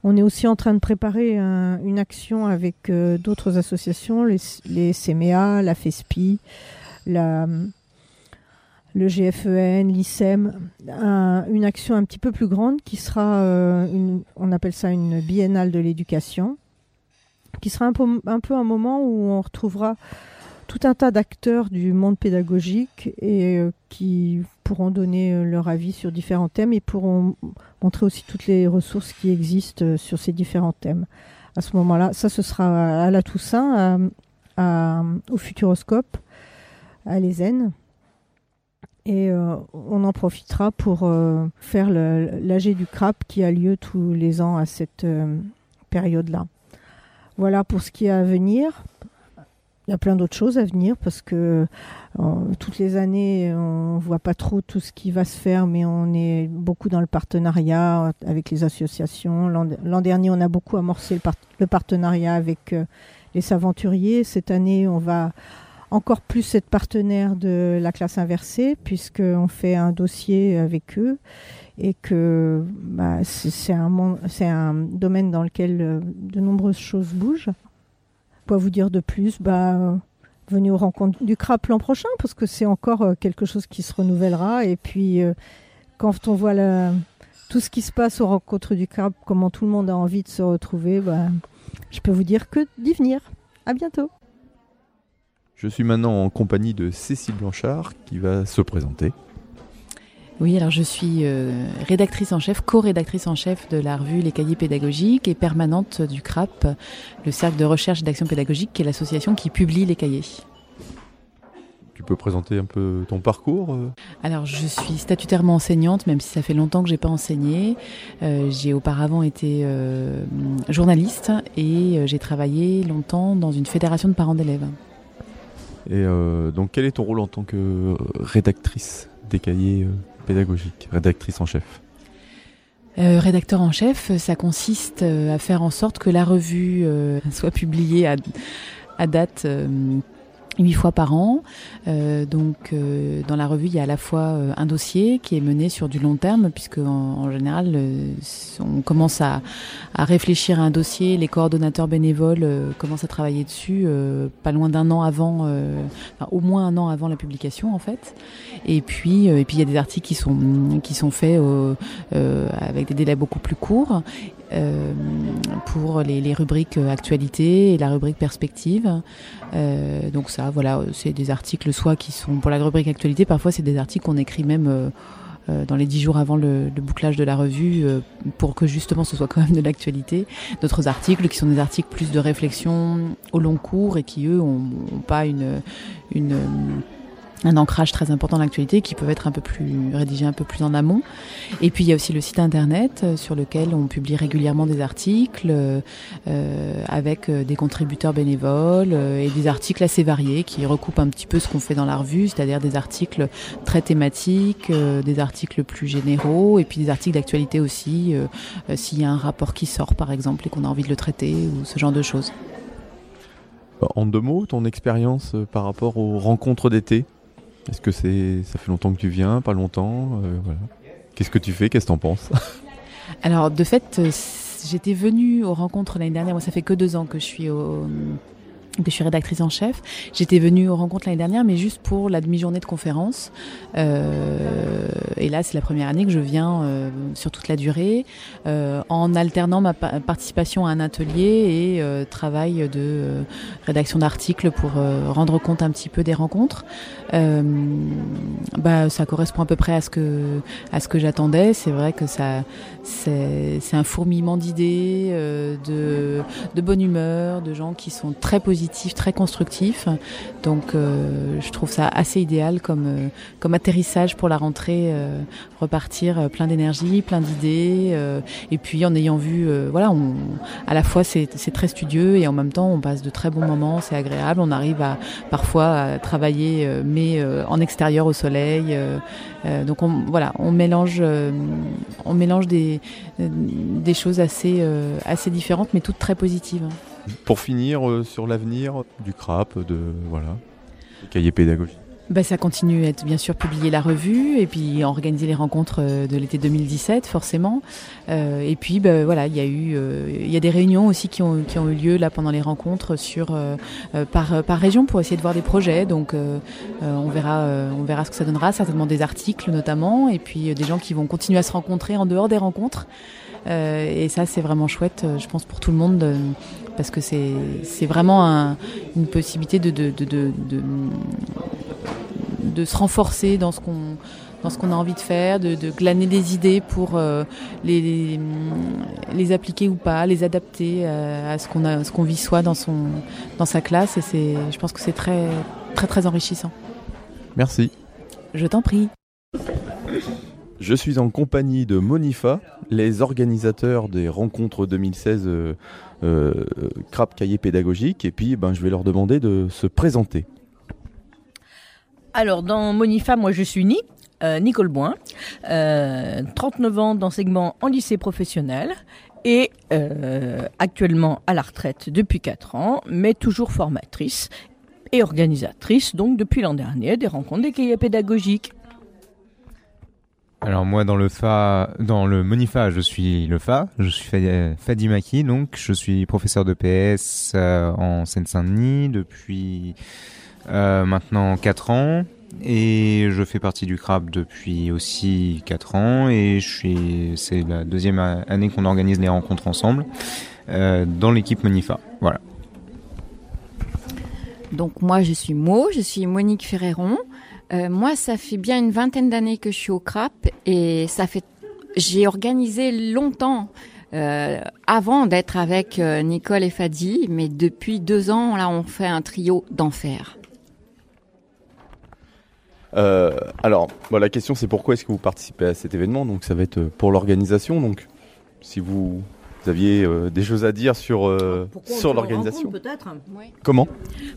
On est aussi en train de préparer un- une action avec euh, d'autres associations, les, les CMEA, la FESPI, la, le GFEN, l'ICEM, un- une action un petit peu plus grande qui sera, euh, on appelle ça une biennale de l'éducation, qui sera un peu, un moment où on retrouvera tout un tas d'acteurs du monde pédagogique et euh, qui pourront donner euh, leur avis sur différents thèmes et pourront montrer aussi toutes les ressources qui existent sur ces différents thèmes. À ce moment-là, ça ce sera à la Toussaint, au Futuroscope, à l'ESEN. Et euh, on en profitera pour euh, faire l'AG du CRAP qui a lieu tous les ans à cette euh, période-là. Voilà pour ce qui est à venir. Il y a plein d'autres choses à venir parce que toutes les années, on voit pas trop tout ce qui va se faire, mais on est beaucoup dans le partenariat avec les associations. L'an dernier, on a beaucoup amorcé le, le partenariat avec les aventuriers. Cette année, on va encore plus être partenaire de la classe inversée puisqu'on fait un dossier avec eux et que bah, c'est un, domaine dans lequel euh, de nombreuses choses bougent. Quoi vous dire de plus? Bah, Venez aux rencontres du CRAP l'an prochain parce que c'est encore euh, quelque chose qui se renouvellera. Et puis, euh, quand on voit la- tout ce qui se passe aux rencontres du CRAP, comment tout le monde a envie de se retrouver, bah, je peux vous dire que d'y venir. À bientôt. Je suis maintenant en compagnie de Cécile Blanchard qui va se présenter. Oui, alors je suis euh, rédactrice en chef, co-rédactrice en chef de la revue Les Cahiers pédagogiques et permanente du CRAP, le Cercle de recherche et d'action pédagogique, qui est l'association qui publie les cahiers. Tu peux présenter un peu ton parcours euh? Alors, je suis statutairement enseignante, même si ça fait longtemps que j'ai pas enseigné. Euh, j'ai auparavant été euh, journaliste et j'ai travaillé longtemps dans une fédération de parents d'élèves. Et euh, donc, quel est ton rôle en tant que euh, rédactrice des cahiers euh, pédagogiques, rédactrice en chef? Rédacteur en chef, ça consiste à faire en sorte que la revue soit publiée à, date huit fois par an. Euh, donc, euh, dans la revue, il y a à la fois euh, un dossier qui est mené sur du long terme, puisque en, général, euh, on commence à, à réfléchir à un dossier. Les coordonnateurs bénévoles euh, commencent à travailler dessus euh, pas loin d'un an avant, au moins un an avant la publication, en fait. Et puis, et puis il y a des articles qui sont qui sont faits avec des délais beaucoup plus courts euh, pour les, les rubriques euh, actualité et la rubrique perspective. Euh, donc ça, voilà, c'est des articles soit qui sont pour la rubrique actualité, parfois c'est des articles qu'on écrit même euh, dans les dix jours avant le, le bouclage de la revue pour que justement ce soit quand même de l'actualité. D'autres articles qui sont des articles plus de réflexion au long cours et qui eux ont pas une une un ancrage très important dans l'actualité qui peuvent être un peu plus rédigés un peu plus en amont. Et puis il y a aussi le site internet euh, sur lequel on publie régulièrement des articles euh, avec euh, des contributeurs bénévoles euh, et des articles assez variés qui recoupent un petit peu ce qu'on fait dans la revue, c'est-à-dire des articles très thématiques, euh, des articles plus généraux et puis des articles d'actualité aussi euh, euh, s'il y a un rapport qui sort par exemple et qu'on a envie de le traiter ou ce genre de choses. En deux mots, ton expérience euh, par rapport aux rencontres d'été? Est-ce que c'est ça fait longtemps que tu viens, pas longtemps euh. Qu'est-ce que tu fais Qu'est-ce que t'en penses? Alors, de fait, euh, j'étais venue aux rencontres l'année dernière. Moi, ça fait que deux ans que je suis au je suis rédactrice en chef. J'étais venue aux rencontres l'année dernière, mais juste pour la demi-journée de conférence. Euh, et là, c'est la première année que je viens euh, sur toute la durée, euh, en alternant ma pa- participation à un atelier et travail de rédaction d'articles pour rendre compte un petit peu des rencontres. Bah, ça correspond à peu près à ce que j'attendais. C'est vrai que c'est un fourmillement d'idées, de bonne humeur, de gens qui sont très positifs, très constructifs. Donc euh, je trouve ça assez idéal comme, euh, comme atterrissage pour la rentrée, euh, repartir plein d'énergie, plein d'idées. et puis en ayant vu, voilà, on, à la fois c'est très studieux et en même temps on passe de très bons moments, c'est agréable. On arrive à parfois à travailler, mais en extérieur au soleil. donc on, voilà, on mélange, on mélange des, des choses assez, assez différentes, mais toutes très positives. Pour finir euh, sur l'avenir du CRAP, de voilà, des cahiers pédagogiques. Bah, ça continue à être bien sûr publier la revue et puis organiser les rencontres euh, de l'été 2017 forcément. Euh, et puis bah, voilà, il y a eu il y a des réunions aussi qui ont, qui ont eu lieu là pendant les rencontres sur par, par région pour essayer de voir des projets. Donc on verra on verra ce que ça donnera, certainement des articles notamment et puis des gens qui vont continuer à se rencontrer en dehors des rencontres. Et ça c'est vraiment chouette, je pense pour tout le monde. Parce que c'est vraiment un- une possibilité de, de, de, de, se renforcer dans ce qu'on dans ce qu'on a envie de faire, de, de glaner des idées pour euh, les, les, les appliquer ou pas, les adapter euh, à ce qu'on a ce qu'on vit soi dans son dans sa classe et c'est je pense que c'est très très très enrichissant. Merci. Je t'en prie. Je suis en compagnie de Monifa, les organisateurs des rencontres 2016 euh, euh, CRAP Cahiers Pédagogiques, et puis ben, je vais leur demander de se présenter. Alors, dans Monifa, moi, je suis Ni, euh, Nicole Boin, euh, 39 ans d'enseignement en lycée professionnel et euh, actuellement à la retraite depuis 4 ans, mais toujours formatrice et organisatrice, donc depuis l'an dernier, des rencontres des cahiers pédagogiques. Alors moi dans le fa, dans le Monifa, je suis le fa, je suis Fa- Fadi Maki, donc je suis professeur de PS euh, en Seine-Saint-Denis depuis euh, maintenant 4 ans et je fais partie du CRAP depuis aussi 4 ans et je suis c'est la deuxième année qu'on organise les rencontres ensemble euh, dans l'équipe Monifa. Voilà. Donc moi je suis Mo, je suis Monique Ferreron. Euh, moi ça fait bien une vingtaine d'années que je suis au CRAP et ça fait j'ai organisé longtemps euh, avant d'être avec euh, Nicole et Fadi, mais depuis deux ans là on fait un trio d'enfer. Alors, la question c'est pourquoi est-ce que vous participez à cet événement? Donc ça va être pour l'organisation. Donc, si vous, vous aviez euh, des choses à dire sur euh, Pourquoi on sur l'organisation. Peut-être. Comment?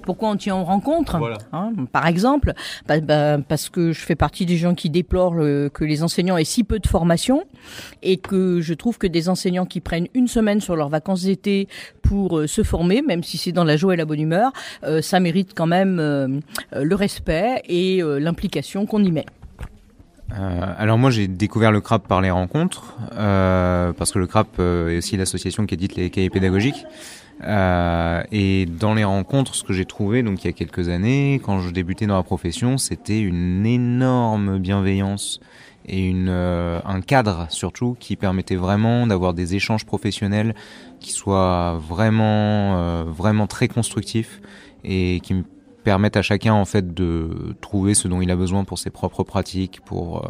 Pourquoi on tient en rencontre Voilà. hein, Par exemple, bah, bah, parce que je fais partie des gens qui déplorent le- que les enseignants aient si peu de formation et que je trouve que des enseignants qui prennent une semaine sur leurs vacances d'été pour euh, se former, même si c'est dans la joie et la bonne humeur, euh, ça mérite quand même euh, euh, le respect et euh, l'implication qu'on y met. Euh, alors moi j'ai découvert le CRAP par les rencontres, euh, parce que le CRAP euh, est aussi l'association qui édite les cahiers pédagogiques. Euh, et dans les rencontres, ce que j'ai trouvé, donc il y a quelques années, quand je débutais dans la profession, c'était une énorme bienveillance et une, euh, un cadre surtout qui permettait vraiment d'avoir des échanges professionnels qui soient vraiment, euh, vraiment très constructifs et qui me permettent à chacun en fait de trouver ce dont il a besoin pour ses propres pratiques, pour euh,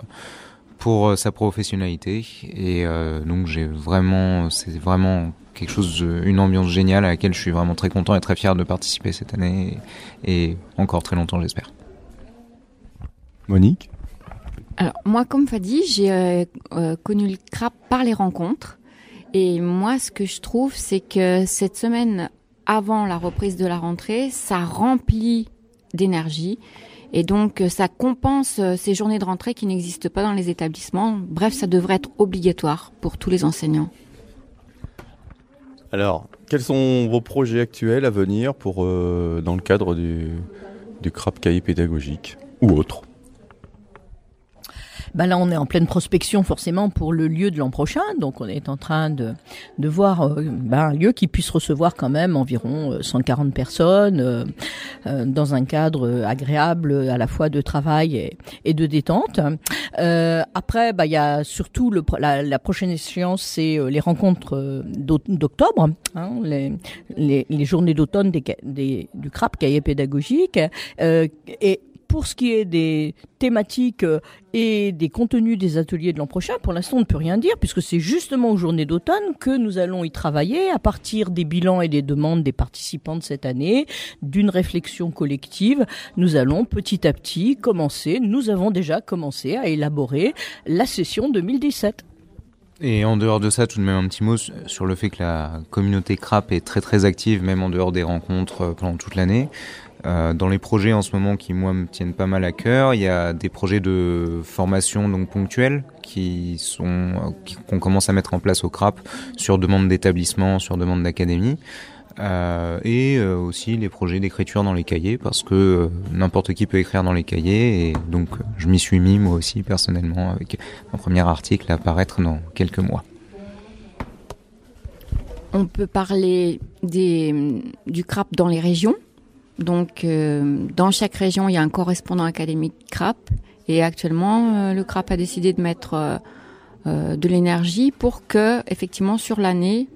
pour euh, sa professionnalité. Et euh, donc j'ai vraiment, c'est vraiment quelque chose, une ambiance géniale à laquelle je suis vraiment très content et très fier de participer cette année et, et encore très longtemps j'espère. Monique? Alors, moi, comme Fadi, j'ai euh, connu le CRAP par les rencontres. Et moi, ce que je trouve, c'est que cette semaine avant la reprise de la rentrée, ça remplit d'énergie. Et donc, euh, ça compense euh, ces journées de rentrée qui n'existent pas dans les établissements. Bref, ça devrait être obligatoire pour tous les enseignants. Alors, quels sont vos projets actuels à venir euh, dans le cadre du, du CRAP pédagogique ou autre? Bah là, on est en pleine prospection forcément pour le lieu de l'an prochain. Donc, on est en train de, de voir euh, bah, un lieu qui puisse recevoir quand même environ euh, 140 personnes euh, euh, dans un cadre euh, agréable à la fois de travail et, de détente. Euh, après, bah, il y a surtout le, la, la prochaine échéance, c'est euh, les rencontres euh, d'octobre, hein, les, les, les journées d'automne des, des, du CRAP, cahier pédagogique. Euh, et pour ce qui est des thématiques euh, et des contenus des ateliers de l'an prochain, pour l'instant, on ne peut rien dire, puisque c'est justement aux journées d'automne que nous allons y travailler à partir des bilans et des demandes des participants de cette année, d'une réflexion collective. Nous allons petit à petit commencer, nous avons déjà commencé à élaborer la session 2017. Et en dehors de ça, tout de même un petit mot sur le fait que la communauté CRAP est très très active, même en dehors des rencontres euh, pendant toute l'année. Euh, dans les projets en ce moment qui moi me tiennent pas mal à cœur, il y a des projets de formation donc ponctuels qui sont qu'on commence à mettre en place au CRAP sur demande d'établissement, sur demande d'académie. Euh, et euh, aussi les projets d'écriture dans les cahiers parce que n'importe qui peut écrire dans les cahiers et donc je m'y suis mis moi aussi personnellement avec mon premier article à apparaître dans quelques mois. On peut parler des, du CRAP dans les régions? Donc, euh, dans chaque région, il y a un correspondant académique CRAP. Et actuellement, euh, le CRAP a décidé de mettre euh, de l'énergie pour que, effectivement, sur l'année,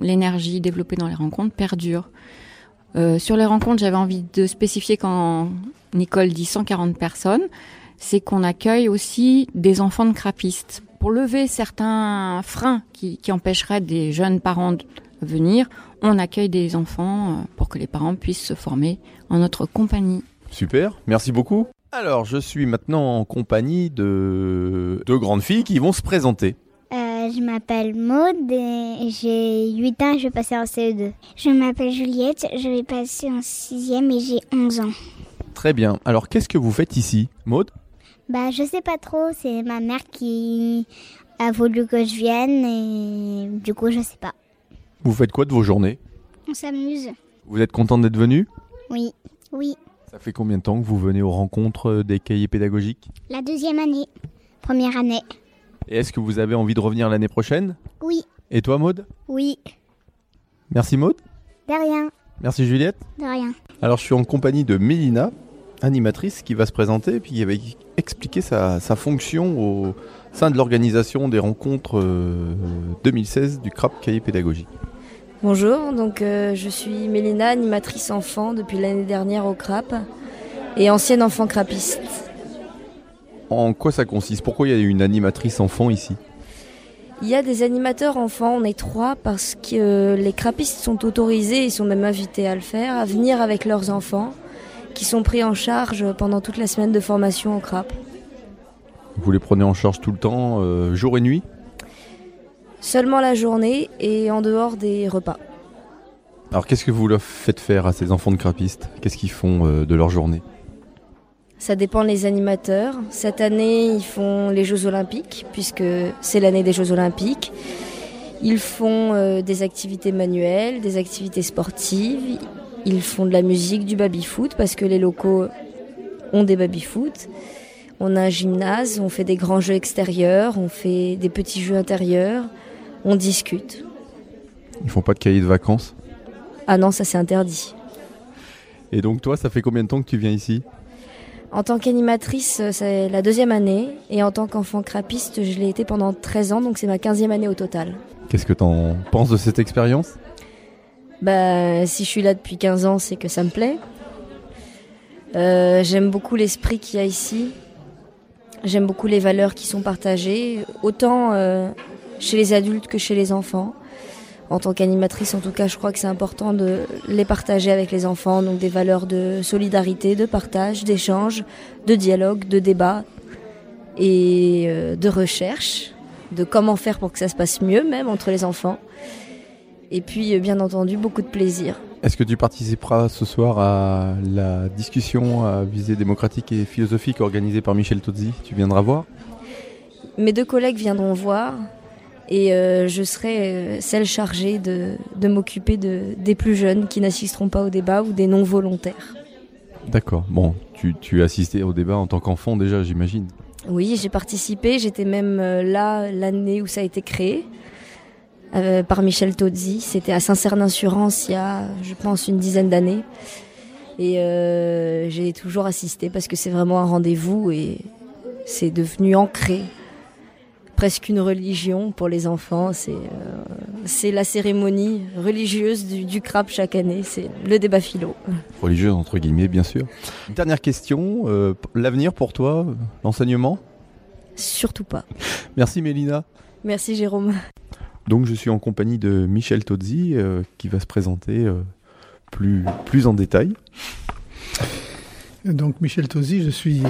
l'énergie développée dans les rencontres perdure. Sur les rencontres, j'avais envie de spécifier quand Nicole dit 140 personnes, c'est qu'on accueille aussi des enfants de crapistes. Pour lever certains freins qui, qui empêcheraient des jeunes parents venir, on accueille des enfants euh, pour que les parents puissent se former en notre compagnie. Super, merci beaucoup. Alors, je suis maintenant en compagnie de deux grandes filles qui vont se présenter. Euh, je m'appelle Maud et j'ai 8 ans et je vais passer en CE2. Je m'appelle Juliette, je vais passer en 6e et j'ai 11 ans. Très bien. Alors, qu'est-ce que vous faites ici, Maude? Bah, je sais pas trop, c'est ma mère qui a voulu que je vienne et du coup, je sais pas. Vous faites quoi de vos journées? On s'amuse Vous êtes contente d'être venue Oui, oui. Ça fait combien de temps que vous venez aux rencontres des cahiers pédagogiques? La deuxième année. Première année. Et est-ce que vous avez envie de revenir l'année prochaine? Oui, Et toi, Maude? Oui. Merci, Maude. De rien, Merci, Juliette. de rien. Alors, je suis en compagnie de Mélina, animatrice, qui va se présenter et puis qui va expliquer sa, sa fonction au sein de l'organisation des rencontres euh, 2016 du CRAP Cahier Pédagogique. Bonjour, donc euh, je suis Mélina, animatrice enfant depuis l'année dernière au CRAP et ancienne enfant crapiste. En quoi ça consiste? Pourquoi il y a une animatrice enfant ici? Il y a des animateurs enfants, on est trois parce que euh, les crapistes sont autorisés, ils sont même invités à le faire, à venir avec leurs enfants qui sont pris en charge pendant toute la semaine de formation au CRAP. Vous les prenez en charge tout le temps, euh, jour et nuit? Seulement la journée et en dehors des repas. Alors qu'est-ce que vous leur faites faire à ces enfants de crapistes Qu'est-ce qu'ils font euh, de leur journée? Ça dépend des animateurs. Cette année, ils font les Jeux Olympiques, puisque c'est l'année des Jeux Olympiques. Ils font euh, des activités manuelles, des activités sportives. Ils font de la musique, du baby-foot, parce que les locaux ont des baby-foot. On a un gymnase, on fait des grands jeux extérieurs, on fait des petits jeux intérieurs, on discute. Ils font pas de cahier de vacances? Ah non, ça c'est interdit. Et donc toi, ça fait combien de temps que tu viens ici? En tant qu'animatrice, euh, c'est la deuxième année. Et en tant qu'enfant crapiste, je l'ai été pendant 13 ans, donc c'est ma 15e année au total. Qu'est-ce que t'en penses de cette expérience? Bah, si je suis là depuis 15 ans, c'est que ça me plaît. Euh, J'aime beaucoup l'esprit qu'il y a ici. J'aime beaucoup les valeurs qui sont partagées, autant euh, chez les adultes que chez les enfants. en tant qu'animatrice, en tout cas, je crois que c'est important de les partager avec les enfants, donc des valeurs de solidarité, de partage, d'échange, de dialogue, de débat et euh, de recherche, de comment faire pour que ça se passe mieux même entre les enfants. Et puis, euh, bien entendu, beaucoup de plaisir. Est-ce que tu participeras ce soir à la discussion à visée démocratique et philosophique organisée par Michel Tozzi? Tu viendras voir? Mes deux collègues viendront voir et euh, je serai euh, celle chargée de, de m'occuper de, des plus jeunes qui n'assisteront pas au débat ou des non volontaires. D'accord. Bon, tu, tu as assisté au débat en tant qu'enfant déjà, j'imagine. Oui, j'ai participé. J'étais même euh, là l'année où ça a été créé euh, par Michel Tozzi. C'était à Saint-Cernin-sur-Anse il y a, je pense, une dizaine d'années. Et euh, j'ai toujours assisté parce que c'est vraiment un rendez-vous et c'est devenu ancré presque une religion pour les enfants. C'est euh, c'est la cérémonie religieuse du, du CRAP chaque année. C'est le débat philo. Religieuse, entre guillemets, bien sûr. Dernière question, euh, l'avenir pour toi, l'enseignement? Surtout pas. Merci Mélina. Merci Jérôme. Donc je suis en compagnie de Michel Tozzi euh, qui va se présenter plus, plus en détail. Donc Michel Tozzi, je suis euh,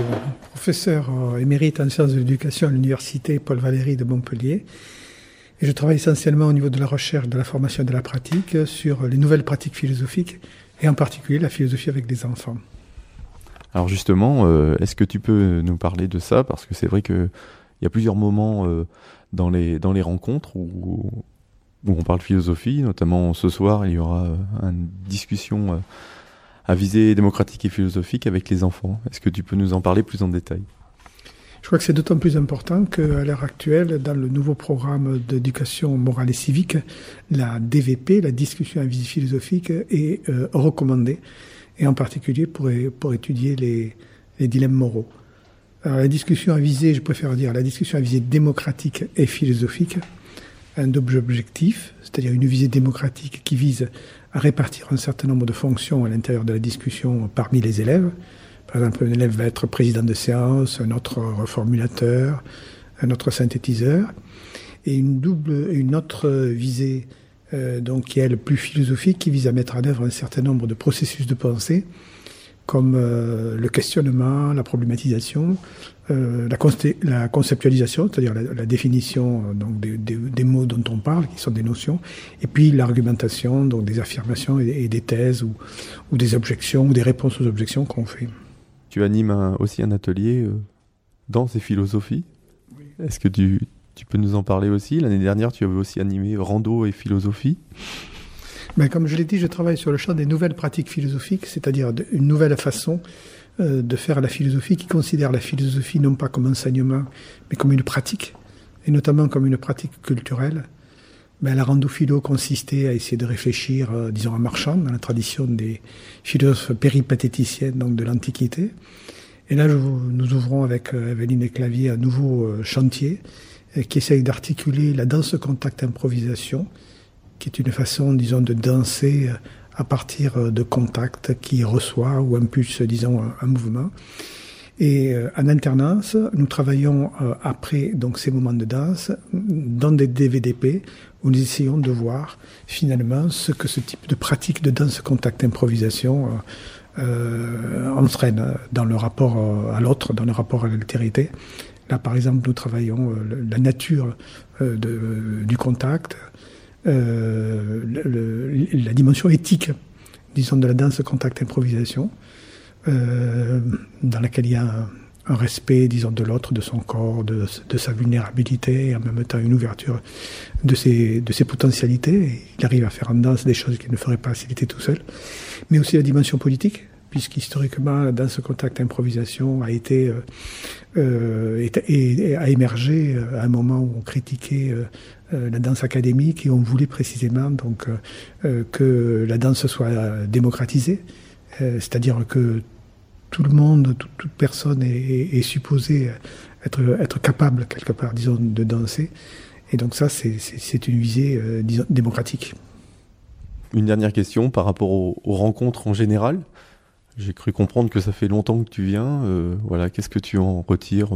professeur euh, émérite en sciences de l'éducation à l'université Paul Valéry de Montpellier. Et je travaille essentiellement au niveau de la recherche, de la formation et de la pratique sur les nouvelles pratiques philosophiques et en particulier la philosophie avec des enfants. Alors justement, euh, est-ce que tu peux nous parler de ça? Parce que c'est vrai qu'il y a plusieurs moments dans, les, dans les rencontres où, où on parle philosophie, notamment ce soir, il y aura une discussion à visée démocratique et philosophique avec les enfants. Est-ce que tu peux nous en parler plus en détail? Je crois que c'est d'autant plus important qu'à l'heure actuelle, dans le nouveau programme d'éducation morale et civique, la DVP, la discussion à visée philosophique, est euh, recommandée, et en particulier pour, étudier les, les dilemmes moraux. Alors, la discussion à visée, je préfère dire la discussion à visée démocratique et philosophique, un double objectif, c'est-à-dire une visée démocratique qui vise à répartir un certain nombre de fonctions à l'intérieur de la discussion parmi les élèves. Par exemple, un élève va être président de séance, un autre reformulateur, un autre synthétiseur, et une double, une autre visée euh, donc qui est plus philosophique, qui vise à mettre en œuvre un certain nombre de processus de pensée, comme euh, le questionnement, la problématisation, euh, la, la, conceptualisation, c'est-à-dire la, la, définition euh, donc des, des, des, mots dont on parle, qui sont des notions, et puis l'argumentation, donc des affirmations et, et, des thèses ou, ou, des objections ou des réponses aux objections qu'on fait. Tu animes un, aussi un atelier euh, danse et philosophie. Oui. Est-ce que tu, tu peux nous en parler aussi? L'année dernière, tu avais aussi animé rando et philosophie. Mais comme je l'ai dit, je travaille sur le champ des nouvelles pratiques philosophiques, c'est-à-dire une nouvelle façon de faire la philosophie qui considère la philosophie non pas comme enseignement, mais comme une pratique, et notamment comme une pratique culturelle. Ben, la rando-philo consistait à essayer de réfléchir, euh, disons, en marchant, dans la tradition des philosophes péripatéticiens donc de l'Antiquité. Et là, nous ouvrons avec euh, Evelyne et Clavier un nouveau euh, chantier qui essaye d'articuler la danse-contact-improvisation, qui est une façon, disons, de danser à partir de contacts qui reçoit ou impulse, disons, un, un mouvement. Et euh, en alternance, nous travaillons euh, après donc ces moments de danse dans des DVDP où nous essayons de voir finalement ce que ce type de pratique de danse contact improvisation euh, entraîne dans le rapport à l'autre, dans le rapport à l'altérité. Là, par exemple, nous travaillons la nature de, du contact, euh, la dimension éthique, disons, de la danse contact improvisation, euh, dans laquelle il y a un, respect, disons, de l'autre, de son corps, de, sa vulnérabilité, et en même temps une ouverture de ses, de ses potentialités. Il arrive à faire en danse des choses qu'il ne ferait pas s'il était tout seul. Mais aussi la dimension politique, puisqu'historiquement, la danse contact improvisation a été euh, euh, et, et, a émergé à un moment où on critiquait euh, la danse académique et on voulait précisément donc euh, que la danse soit démocratisée, euh, c'est-à-dire que tout le monde, toute, toute personne est, est, est, supposée être, être capable quelque part, disons, de danser. Et donc ça, c'est une visée, euh, disons, démocratique. Une dernière question par rapport aux, aux rencontres en général. J'ai cru comprendre que ça fait longtemps que tu viens. Euh, voilà, qu'est-ce que tu en retires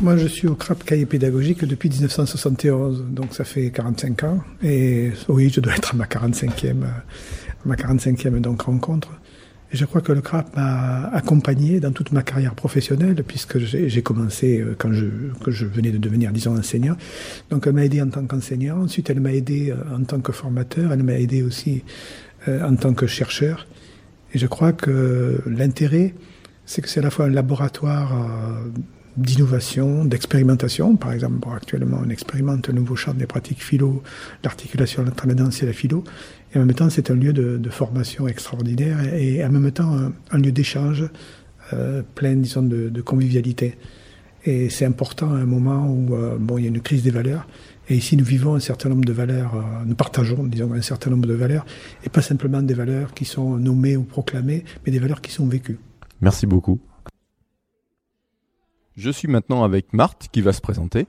Moi, je suis au CRAP Cahier Pédagogique depuis 1971, donc ça fait 45 ans. Et oui, je dois être à ma 45e, ma 45e donc rencontre. Et je crois que le CRAP m'a accompagné dans toute ma carrière professionnelle, puisque j'ai commencé euh, quand je, que je venais de devenir, disons, enseignant. Donc elle m'a aidé en tant qu'enseignant, ensuite elle m'a aidé euh, en tant que formateur, elle m'a aidé aussi euh, en tant que chercheur. Et je crois que l'intérêt, c'est que c'est à la fois un laboratoire d'innovation, d'expérimentation. Par exemple, actuellement, on expérimente un nouveau champ des pratiques philo, l'articulation entre la danse et la philo. Et en même temps, c'est un lieu de, formation extraordinaire et, en même temps un, lieu d'échange euh, plein, disons, de, convivialité. Et c'est important à un moment où euh, bon, il y a une crise des valeurs. Et ici, nous vivons un certain nombre de valeurs, euh, nous partageons, disons, un certain nombre de valeurs, et pas simplement des valeurs qui sont nommées ou proclamées, mais des valeurs qui sont vécues. Merci beaucoup. Je suis maintenant avec Marthe qui va se présenter.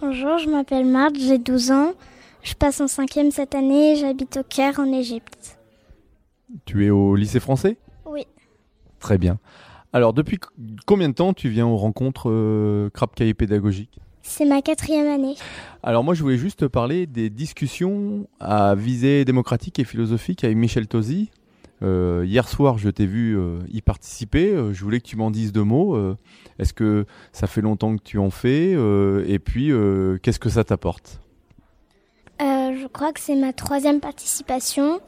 Bonjour, je m'appelle Marthe, j'ai 12 ans. Je passe en cinquième cette année j'habite au Caire en Égypte. Tu es au lycée français? Oui. Très bien. Alors, depuis combien de temps tu viens aux rencontres euh, Cahier pédagogique? C'est ma quatrième année. Alors moi, je voulais juste te parler des discussions à visée démocratique et philosophique avec Michel Tosi. Euh, hier soir, je t'ai vu euh, y participer. Euh, je voulais que tu m'en dises deux mots. Est-ce que ça fait longtemps que tu en fais Et puis, qu'est-ce que ça t'apporte? Je crois que c'est ma troisième participation.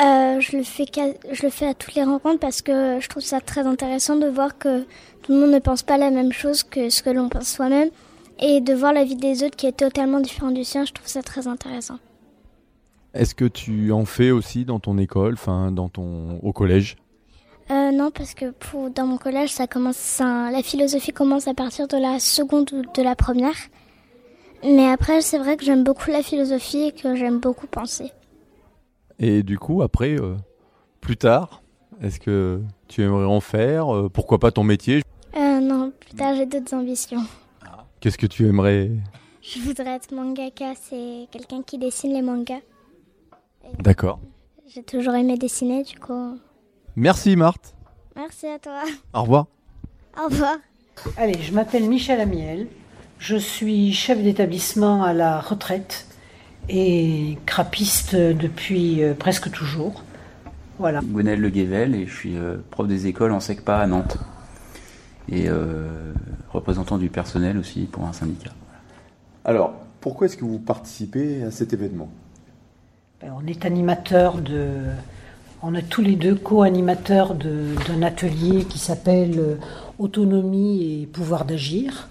je, le fais je le fais à toutes les rencontres parce que je trouve ça très intéressant de voir que tout le monde ne pense pas la même chose que ce que l'on pense soi-même. Et de voir la vie des autres qui est totalement différente du sien, je trouve ça très intéressant. Est-ce que tu en fais aussi dans ton école, enfin dans ton au collège? Euh, Non, parce que pour, dans mon collège, ça commence, la philosophie commence à partir de la seconde ou de la première. Mais après, c'est vrai que j'aime beaucoup la philosophie et que j'aime beaucoup penser. Et du coup, après, euh, plus tard, est-ce que tu aimerais en faire? Euh, Pourquoi pas ton métier? Non, plus tard, j'ai d'autres ambitions. Qu'est-ce que tu aimerais? Je voudrais être mangaka, c'est quelqu'un qui dessine les mangas. D'accord. J'ai toujours aimé dessiner, du coup. Merci Marthe. Merci à toi. Au revoir. Au revoir. Allez, je m'appelle Michel Amiel. Je suis chef d'établissement à la retraite et crapiste depuis euh, presque toujours. Voilà. Gonel Le Guével et je suis euh, prof des écoles en SECPA à Nantes et euh, représentant du personnel aussi pour un syndicat. Alors, pourquoi est-ce que vous participez à cet événement? Ben, on est animateur de. On est tous les deux co-animateurs d'un atelier qui s'appelle euh, Autonomie et pouvoir d'agir.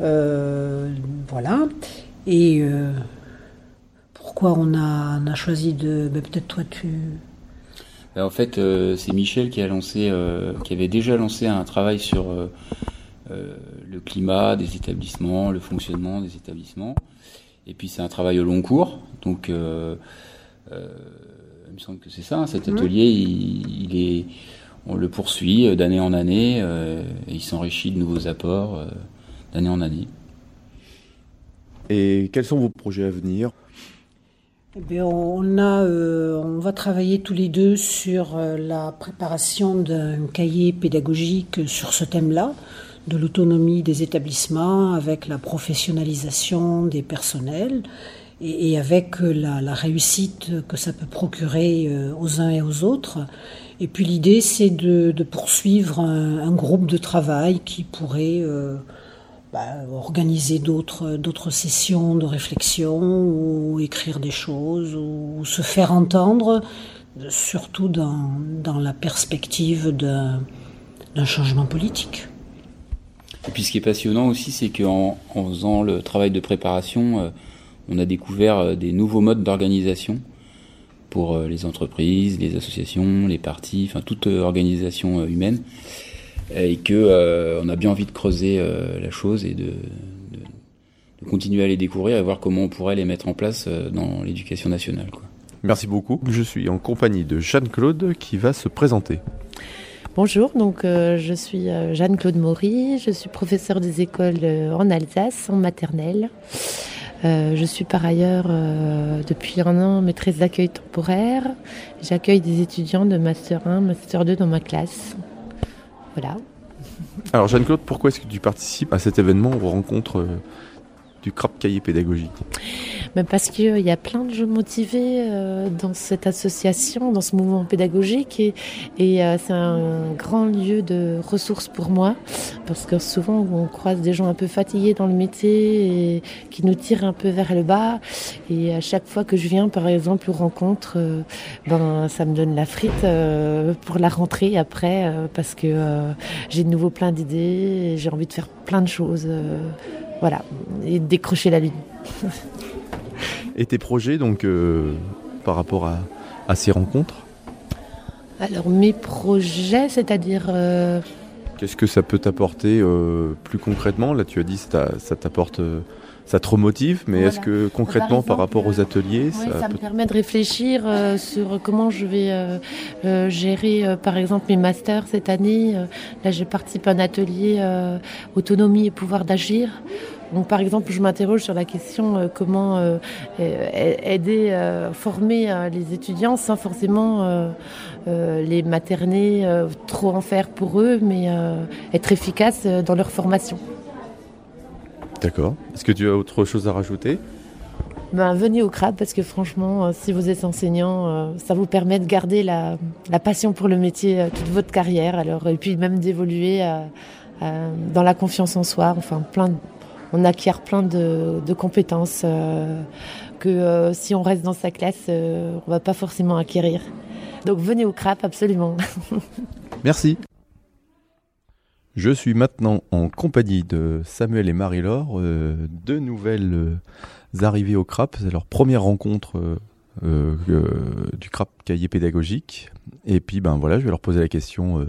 Euh, voilà. Et euh, pourquoi on a, a, choisi de. Ben, peut-être toi tu. Ben, en fait, c'est Michel qui a lancé, qui avait déjà lancé un travail sur le climat des établissements, le fonctionnement des établissements. Et puis c'est un travail au long cours, donc euh, euh, il me semble que c'est ça. Hein, cet atelier, il, est, on le poursuit euh, d'année en année, et il s'enrichit de nouveaux apports d'année en année. Et quels sont vos projets à venir? Eh on, a, on va travailler tous les deux sur la préparation d'un cahier pédagogique sur ce thème-là de l'autonomie des établissements, avec la professionnalisation des personnels et, avec la, réussite que ça peut procurer euh, aux uns et aux autres. Et puis l'idée, c'est de, poursuivre un, groupe de travail qui pourrait euh, bah, organiser d'autres, d'autres sessions de réflexion ou écrire des choses ou se faire entendre, surtout dans, dans la perspective d'un changement politique. Et puis ce qui est passionnant aussi, c'est qu'en en faisant le travail de préparation, euh, on a découvert euh, des nouveaux modes d'organisation pour euh, les entreprises, les associations, les partis, enfin toute organisation humaine, et que on a bien envie de creuser la chose et de, de, continuer à les découvrir et voir comment on pourrait les mettre en place dans l'éducation nationale. Quoi. Merci beaucoup. Je suis en compagnie de Jeanne-Claude qui va se présenter. Bonjour, donc euh, je suis euh, Jeanne-Claude Maury, je suis professeure des écoles euh, en Alsace, en maternelle. je suis par ailleurs depuis un an maîtresse d'accueil temporaire. J'accueille des étudiants de Master 1, Master 2 dans ma classe. Alors Jeanne-Claude, pourquoi est-ce que tu participes à cet événement aux rencontres euh, du CRAP cahier pédagogique ben Parce qu'il y a plein de jeunes motivés euh, dans cette association, dans ce mouvement pédagogique et, euh, c'est un grand lieu de ressources pour moi parce que souvent on croise des gens un peu fatigués dans le métier et qui nous tirent un peu vers le bas et à chaque fois que je viens par exemple aux rencontres, euh, ben, ça me donne la frite pour la rentrée après parce que j'ai de nouveau plein d'idées j'ai envie de faire plein de choses. Voilà, et décrocher la lune. Et tes projets, donc, euh, par rapport à, ces rencontres? Alors, mes projets, c'est-à-dire. Euh, Qu'est-ce que ça peut t'apporter euh, plus concrètement? Là, tu as dit ça, ça t'apporte. ça te remotive, mais est-ce que concrètement par, rapport aux ateliers, ça, me permet de réfléchir sur comment je vais gérer, par exemple, mes masters cette année. là, j'ai participé à un atelier autonomie et pouvoir d'agir donc, par exemple, je m'interroge sur la question euh, comment euh, aider, euh, former les étudiants sans forcément les materner, trop en faire pour eux, mais être efficace dans leur formation. D'accord. Est-ce que tu as autre chose à rajouter? Ben, venez au CRAB parce que franchement, si vous êtes enseignant, ça vous permet de garder la, passion pour le métier toute votre carrière. Alors, et puis même d'évoluer dans la confiance en soi. Enfin, plein de, on acquiert plein de, compétences euh, que euh, si on reste dans sa classe, euh, on va pas forcément acquérir. Donc venez au CRAP, absolument. Merci. Je suis maintenant en compagnie de Samuel et Marie-Laure, deux nouvelles arrivées au CRAP. C'est leur première rencontre du CRAP cahier pédagogique. Et puis, ben voilà, je vais leur poser la question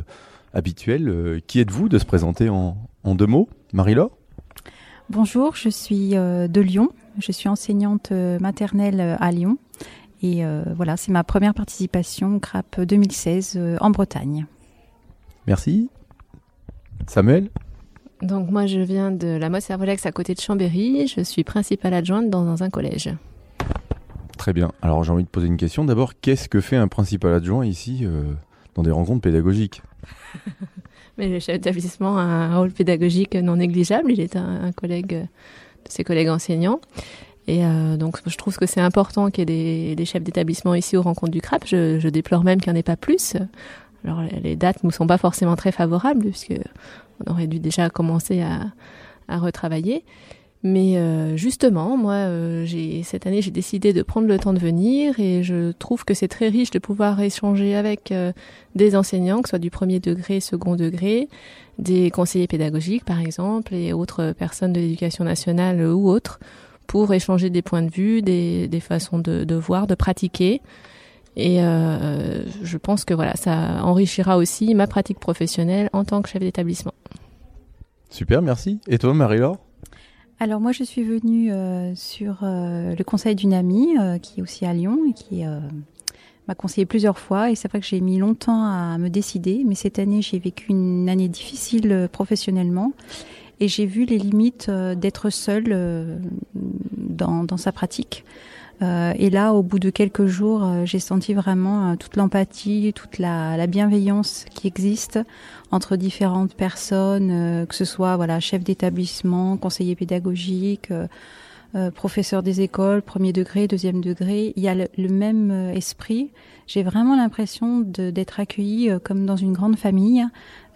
habituelle. qui êtes-vous de se présenter en, en deux mots? Marie-Laure? Bonjour, je suis euh, de Lyon. Je suis enseignante euh, maternelle euh, à Lyon. Et voilà, c'est ma première participation au CRAP 2016 en Bretagne. Merci. Samuel? Donc moi je viens de la motte servolex à côté de Chambéry. Je suis principale adjointe dans un collège. Très bien. Alors j'ai envie de poser une question. D'abord, qu'est-ce que fait un principal adjoint ici dans des rencontres pédagogiques? Mais le chef d'établissement a un rôle pédagogique non négligeable. Il est un, collègue de ses collègues enseignants. Et euh, donc, je trouve que c'est important qu'il y ait des, chefs d'établissement ici aux rencontres du CRAP. Je, déplore même qu'il n'y en ait pas plus. Alors, les dates ne sont pas forcément très favorables, puisque on aurait dû déjà commencer à, à retravailler. Mais euh, justement, moi, euh, j'ai cette année, j'ai décidé de prendre le temps de venir et je trouve que c'est très riche de pouvoir échanger avec euh, des enseignants, que ce soit du premier degré, second degré, des conseillers pédagogiques, par exemple, et autres personnes de l'éducation nationale ou autres, pour échanger des points de vue, des, des façons de, de, voir, de pratiquer. Et je pense que voilà, ça enrichira aussi ma pratique professionnelle en tant que chef d'établissement. Super, merci. Et toi, Marie-Laure? Alors moi je suis venue euh, sur euh, le conseil d'une amie euh, qui est aussi à Lyon et qui m'a conseillé plusieurs fois et c'est vrai que j'ai mis longtemps à me décider mais cette année j'ai vécu une année difficile professionnellement et j'ai vu les limites d'être seule dans, dans, sa pratique. Et là, au bout de quelques jours, j'ai senti vraiment toute l'empathie, toute la, la, bienveillance qui existe entre différentes personnes, euh, que ce soit voilà chef d'établissement, conseiller pédagogique, euh, euh, professeur des écoles, premier degré, deuxième degré, il y a le, même esprit. J'ai vraiment l'impression d'être accueillie comme dans une grande famille,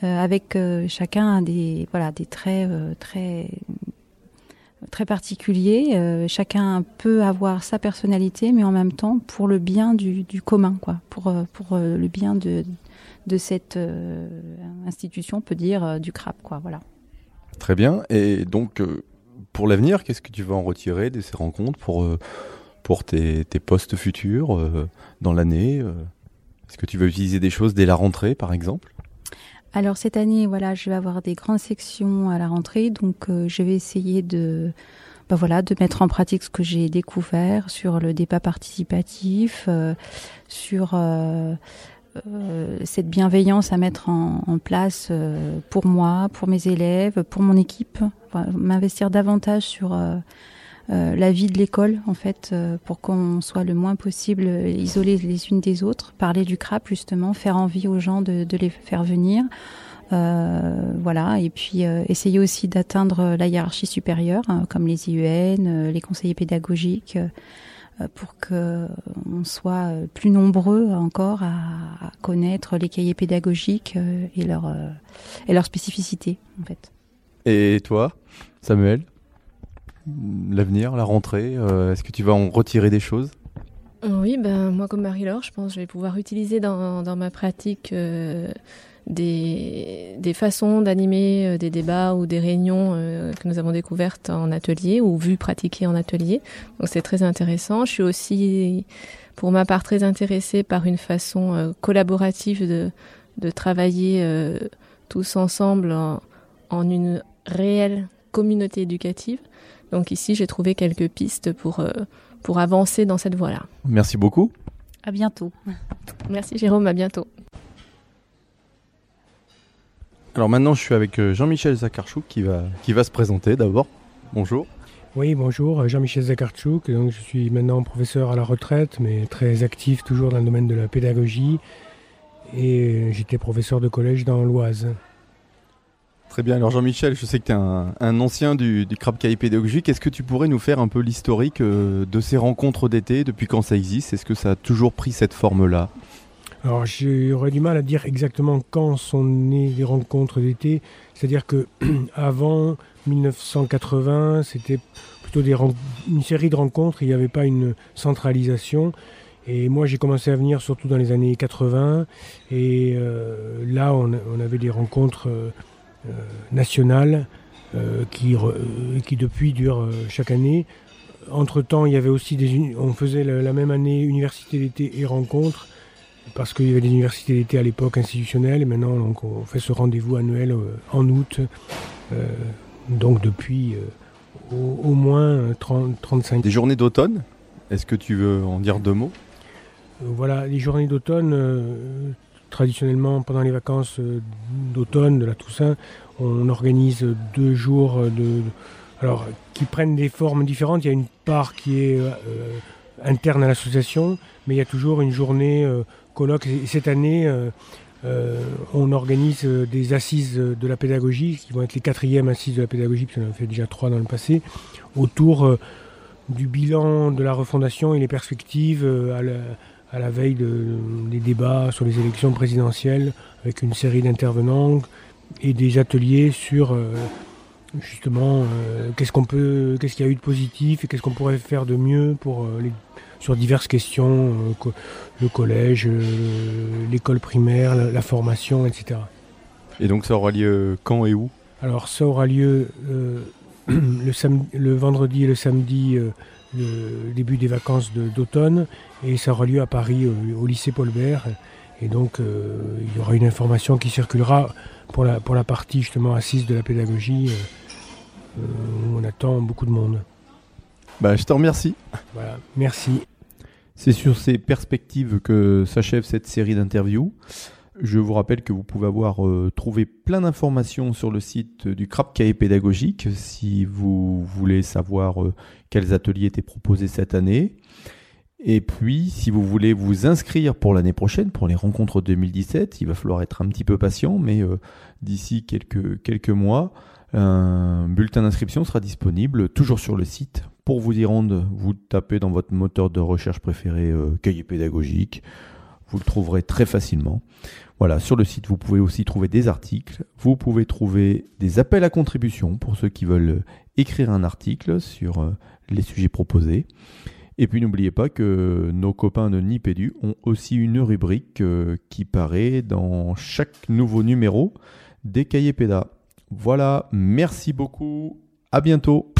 avec chacun des voilà des traits très très particuliers. chacun peut avoir sa personnalité, mais en même temps pour le bien du, du commun, quoi, pour pour le bien de de cette euh, institution, on peut dire, euh, du CRAP. Quoi, voilà. Très bien. Et donc, euh, pour l'avenir, qu'est-ce que tu vas en retirer de ces rencontres pour, pour tes, tes postes futurs dans l'année Est-ce que tu vas utiliser des choses dès la rentrée, par exemple? Alors cette année, voilà, je vais avoir des grandes sections à la rentrée, donc je vais essayer de, bah voilà, de mettre en pratique ce que j'ai découvert sur le débat participatif, sur euh, cette bienveillance à mettre en, place euh, pour moi, pour mes élèves, pour mon équipe, m'investir davantage sur euh, la vie de l'école en fait, pour qu'on soit le moins possible isolés les unes des autres, parler du CRAP justement, faire envie aux gens de, les faire venir. voilà, et puis essayer aussi d'atteindre la hiérarchie supérieure, hein, comme les IEN, les conseillers pédagogiques, pour que on soit plus nombreux encore à, connaître les cahiers pédagogiques et leur et leur en fait. Et toi, Samuel, l'avenir, la rentrée, est-ce que tu vas en retirer des choses? Oui, ben moi comme Marie-Laure, je pense que je vais pouvoir utiliser dans, ma pratique euh, des, des façons d'animer euh, des débats ou des réunions euh, que nous avons découvertes en atelier ou vues pratiquer en atelier. Donc c'est très intéressant. Je suis aussi, pour ma part, très intéressée par une façon collaborative de, de travailler tous ensemble en, en, une réelle communauté éducative. Donc ici, j'ai trouvé quelques pistes pour pour avancer dans cette voie-là. Merci beaucoup. À bientôt. Merci Jérôme, à bientôt. Alors maintenant, je suis avec euh, Jean-Michel Zakarchouk qui va, qui va se présenter d'abord. Bonjour. Oui, bonjour, Jean-Michel Zakarchouk. Donc, je suis maintenant professeur à la retraite, mais très actif toujours dans le domaine de la pédagogie. Et j'étais professeur de collège dans l'Oise. Très bien. Alors Jean-Michel, je sais que tu es un, ancien du, du pédagogique. Est-ce que tu pourrais nous faire un peu l'historique euh, de ces rencontres d'été Depuis quand ça existe? Est-ce que ça a toujours pris cette forme-là? Alors j'aurais du mal à dire exactement quand sont nées les rencontres d'été. C'est-à-dire que avant 1980, c'était plutôt une série de rencontres. Il n'y avait pas une centralisation. Et moi, j'ai commencé à venir surtout dans les années 80. Et euh, là, on, avait des rencontres euh, nationale euh, qui, euh, qui depuis dure chaque année. Entre-temps, il y avait aussi des... On faisait la, même année université d'été et rencontres, parce qu'il y avait des universités d'été à l'époque institutionnelles, et maintenant donc, on fait ce rendez-vous annuel en août, donc depuis au, moins 30, 35 Des journées d'automne Est-ce que tu veux en dire deux mots? Voilà, les journées d'automne, traditionnellement, pendant les vacances euh, d'automne, de la Toussaint, on organise deux jours qui prennent des formes différentes. Il y a une part qui est euh, interne à l'association, mais il y a toujours une journée euh, colloque. Et cette année, on organise des assises de la pédagogie, qui vont être les quatrièmes assises de la pédagogie, puisqu'on en a fait déjà trois dans le passé, autour du bilan de la refondation et les perspectives à la veille des débats sur les élections présidentielles avec une série d'intervenants et des ateliers sur euh, justement euh, qu'est-ce qu'on peut qu'est-ce qu'il y a eu de positif et qu'est-ce qu'on pourrait faire de mieux pour euh, les, sur diverses questions le collège l'école primaire la, formation etc et donc ça aura lieu quand et où? Alors ça aura lieu le, le vendredi et le samedi le début des vacances d'automne et ça aura lieu à Paris au, lycée Paul Bert. Et donc euh, il y aura une information qui circulera pour la, pour la partie justement assise de la pédagogie euh, où on attend beaucoup de monde. Bah, je te remercie. Voilà, merci. C'est sur ces perspectives que s'achève cette série d'interviews. Je vous rappelle que vous pouvez avoir euh, trouvé plein d'informations sur le site du CRAP Cahier Pédagogique si vous voulez savoir euh, quels ateliers étaient proposés cette année. Et puis, si vous voulez vous inscrire pour l'année prochaine, pour les rencontres 2017, il va falloir être un petit peu patient, mais euh, d'ici quelques, quelques mois, un bulletin d'inscription sera disponible toujours sur le site. Pour vous y rendre, vous tapez dans votre moteur de recherche préféré cahier pédagogique. Vous le trouverez très facilement. Voilà, sur le site, vous pouvez aussi trouver des articles. Vous pouvez trouver des appels à contribution pour ceux qui veulent euh, écrire un article sur euh, les sujets proposés. Et puis n'oubliez pas que nos copains de Nipédu ont aussi une rubrique euh, qui paraît dans chaque nouveau numéro des cahiers PEDA. Voilà, merci beaucoup, à bientôt.